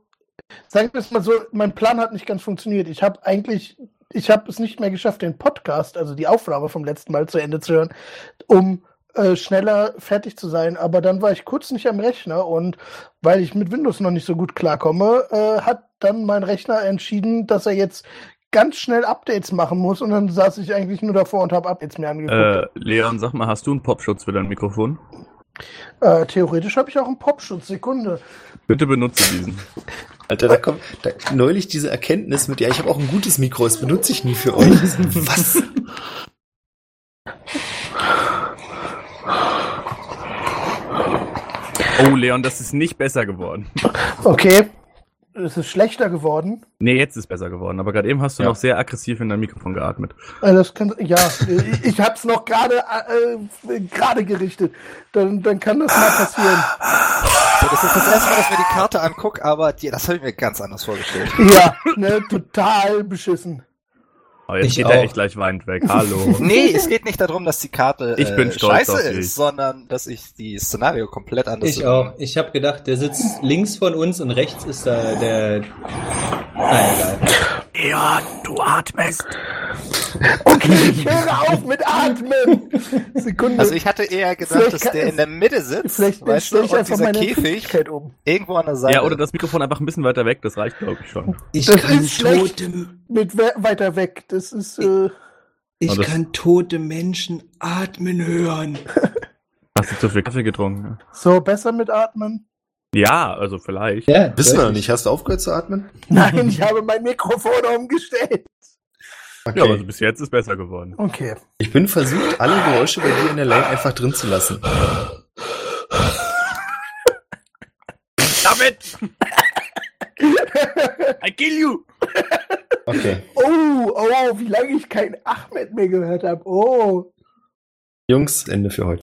sagen wir es mal so, mein Plan hat nicht ganz funktioniert. Ich habe eigentlich, ich habe es nicht mehr geschafft, den Podcast, also die Aufnahme vom letzten Mal zu Ende zu hören, um äh, schneller fertig zu sein. Aber dann war ich kurz nicht am Rechner und weil ich mit Windows noch nicht so gut klarkomme, äh, hat dann mein Rechner entschieden, dass er jetzt ganz schnell Updates machen muss und dann saß ich eigentlich nur davor und habe Updates mir angeguckt. Äh, Leon, sag mal, hast du einen Popschutz für dein Mikrofon? Äh, theoretisch habe ich auch einen Popschutz. Sekunde. Bitte benutze diesen. Alter, da kommt da, neulich diese Erkenntnis mit, ja, ich habe auch ein gutes Mikro, das benutze ich nie für euch. Was? Oh, Leon, das ist nicht besser geworden. Okay. Es ist schlechter geworden. Nee, jetzt ist besser geworden, aber gerade eben hast du Ja. noch sehr aggressiv in dein Mikrofon geatmet. Äh, das kann, ja, ich, es noch gerade äh, gerade gerichtet. Dann, dann kann das mal passieren. So, das ist das erste Mal, dass ich mir die Karte angucke, aber die, das habe ich mir ganz anders vorgestellt. Ja, ne, total beschissen. Aber jetzt Ich geht er auch. echt gleich weinend weg. Hallo. Nee, es geht nicht darum, dass die Karte Ich bin äh, stolz scheiße ist, sondern dass ich die Szenario komplett anders Ich auch. Ich habe gedacht, der sitzt links von uns und rechts ist da der. Ah, egal. Leon, du atmest. Okay, ich höre auf mit Atmen. Sekunde. Also ich hatte eher gedacht, Vielleicht dass der in der Mitte sitzt, Vielleicht weißt du, ich und einfach dieser meine Käfig um. irgendwo an der Seite. Ja, oder das Mikrofon einfach ein bisschen weiter weg, das reicht, glaube ich, schon. Ich Das kann tote, Mit we weiter weg. Das ist, äh, ich das- kann tote Menschen atmen hören. Hast du zu viel Kaffee getrunken? so besser mit Atmen. Ja, also vielleicht. Ja, Wissen wir noch nicht. Hast du aufgehört zu atmen? Nein, ich habe mein Mikrofon umgestellt. Okay. Ja, aber also bis jetzt ist besser geworden. Okay. ich bin versucht, alle Geräusche bei dir in der Line einfach drin zu lassen. Damit! I kill you! Okay. Oh, oh, wie lange ich kein Ahmed mehr gehört habe. Oh. Jungs, Ende für heute.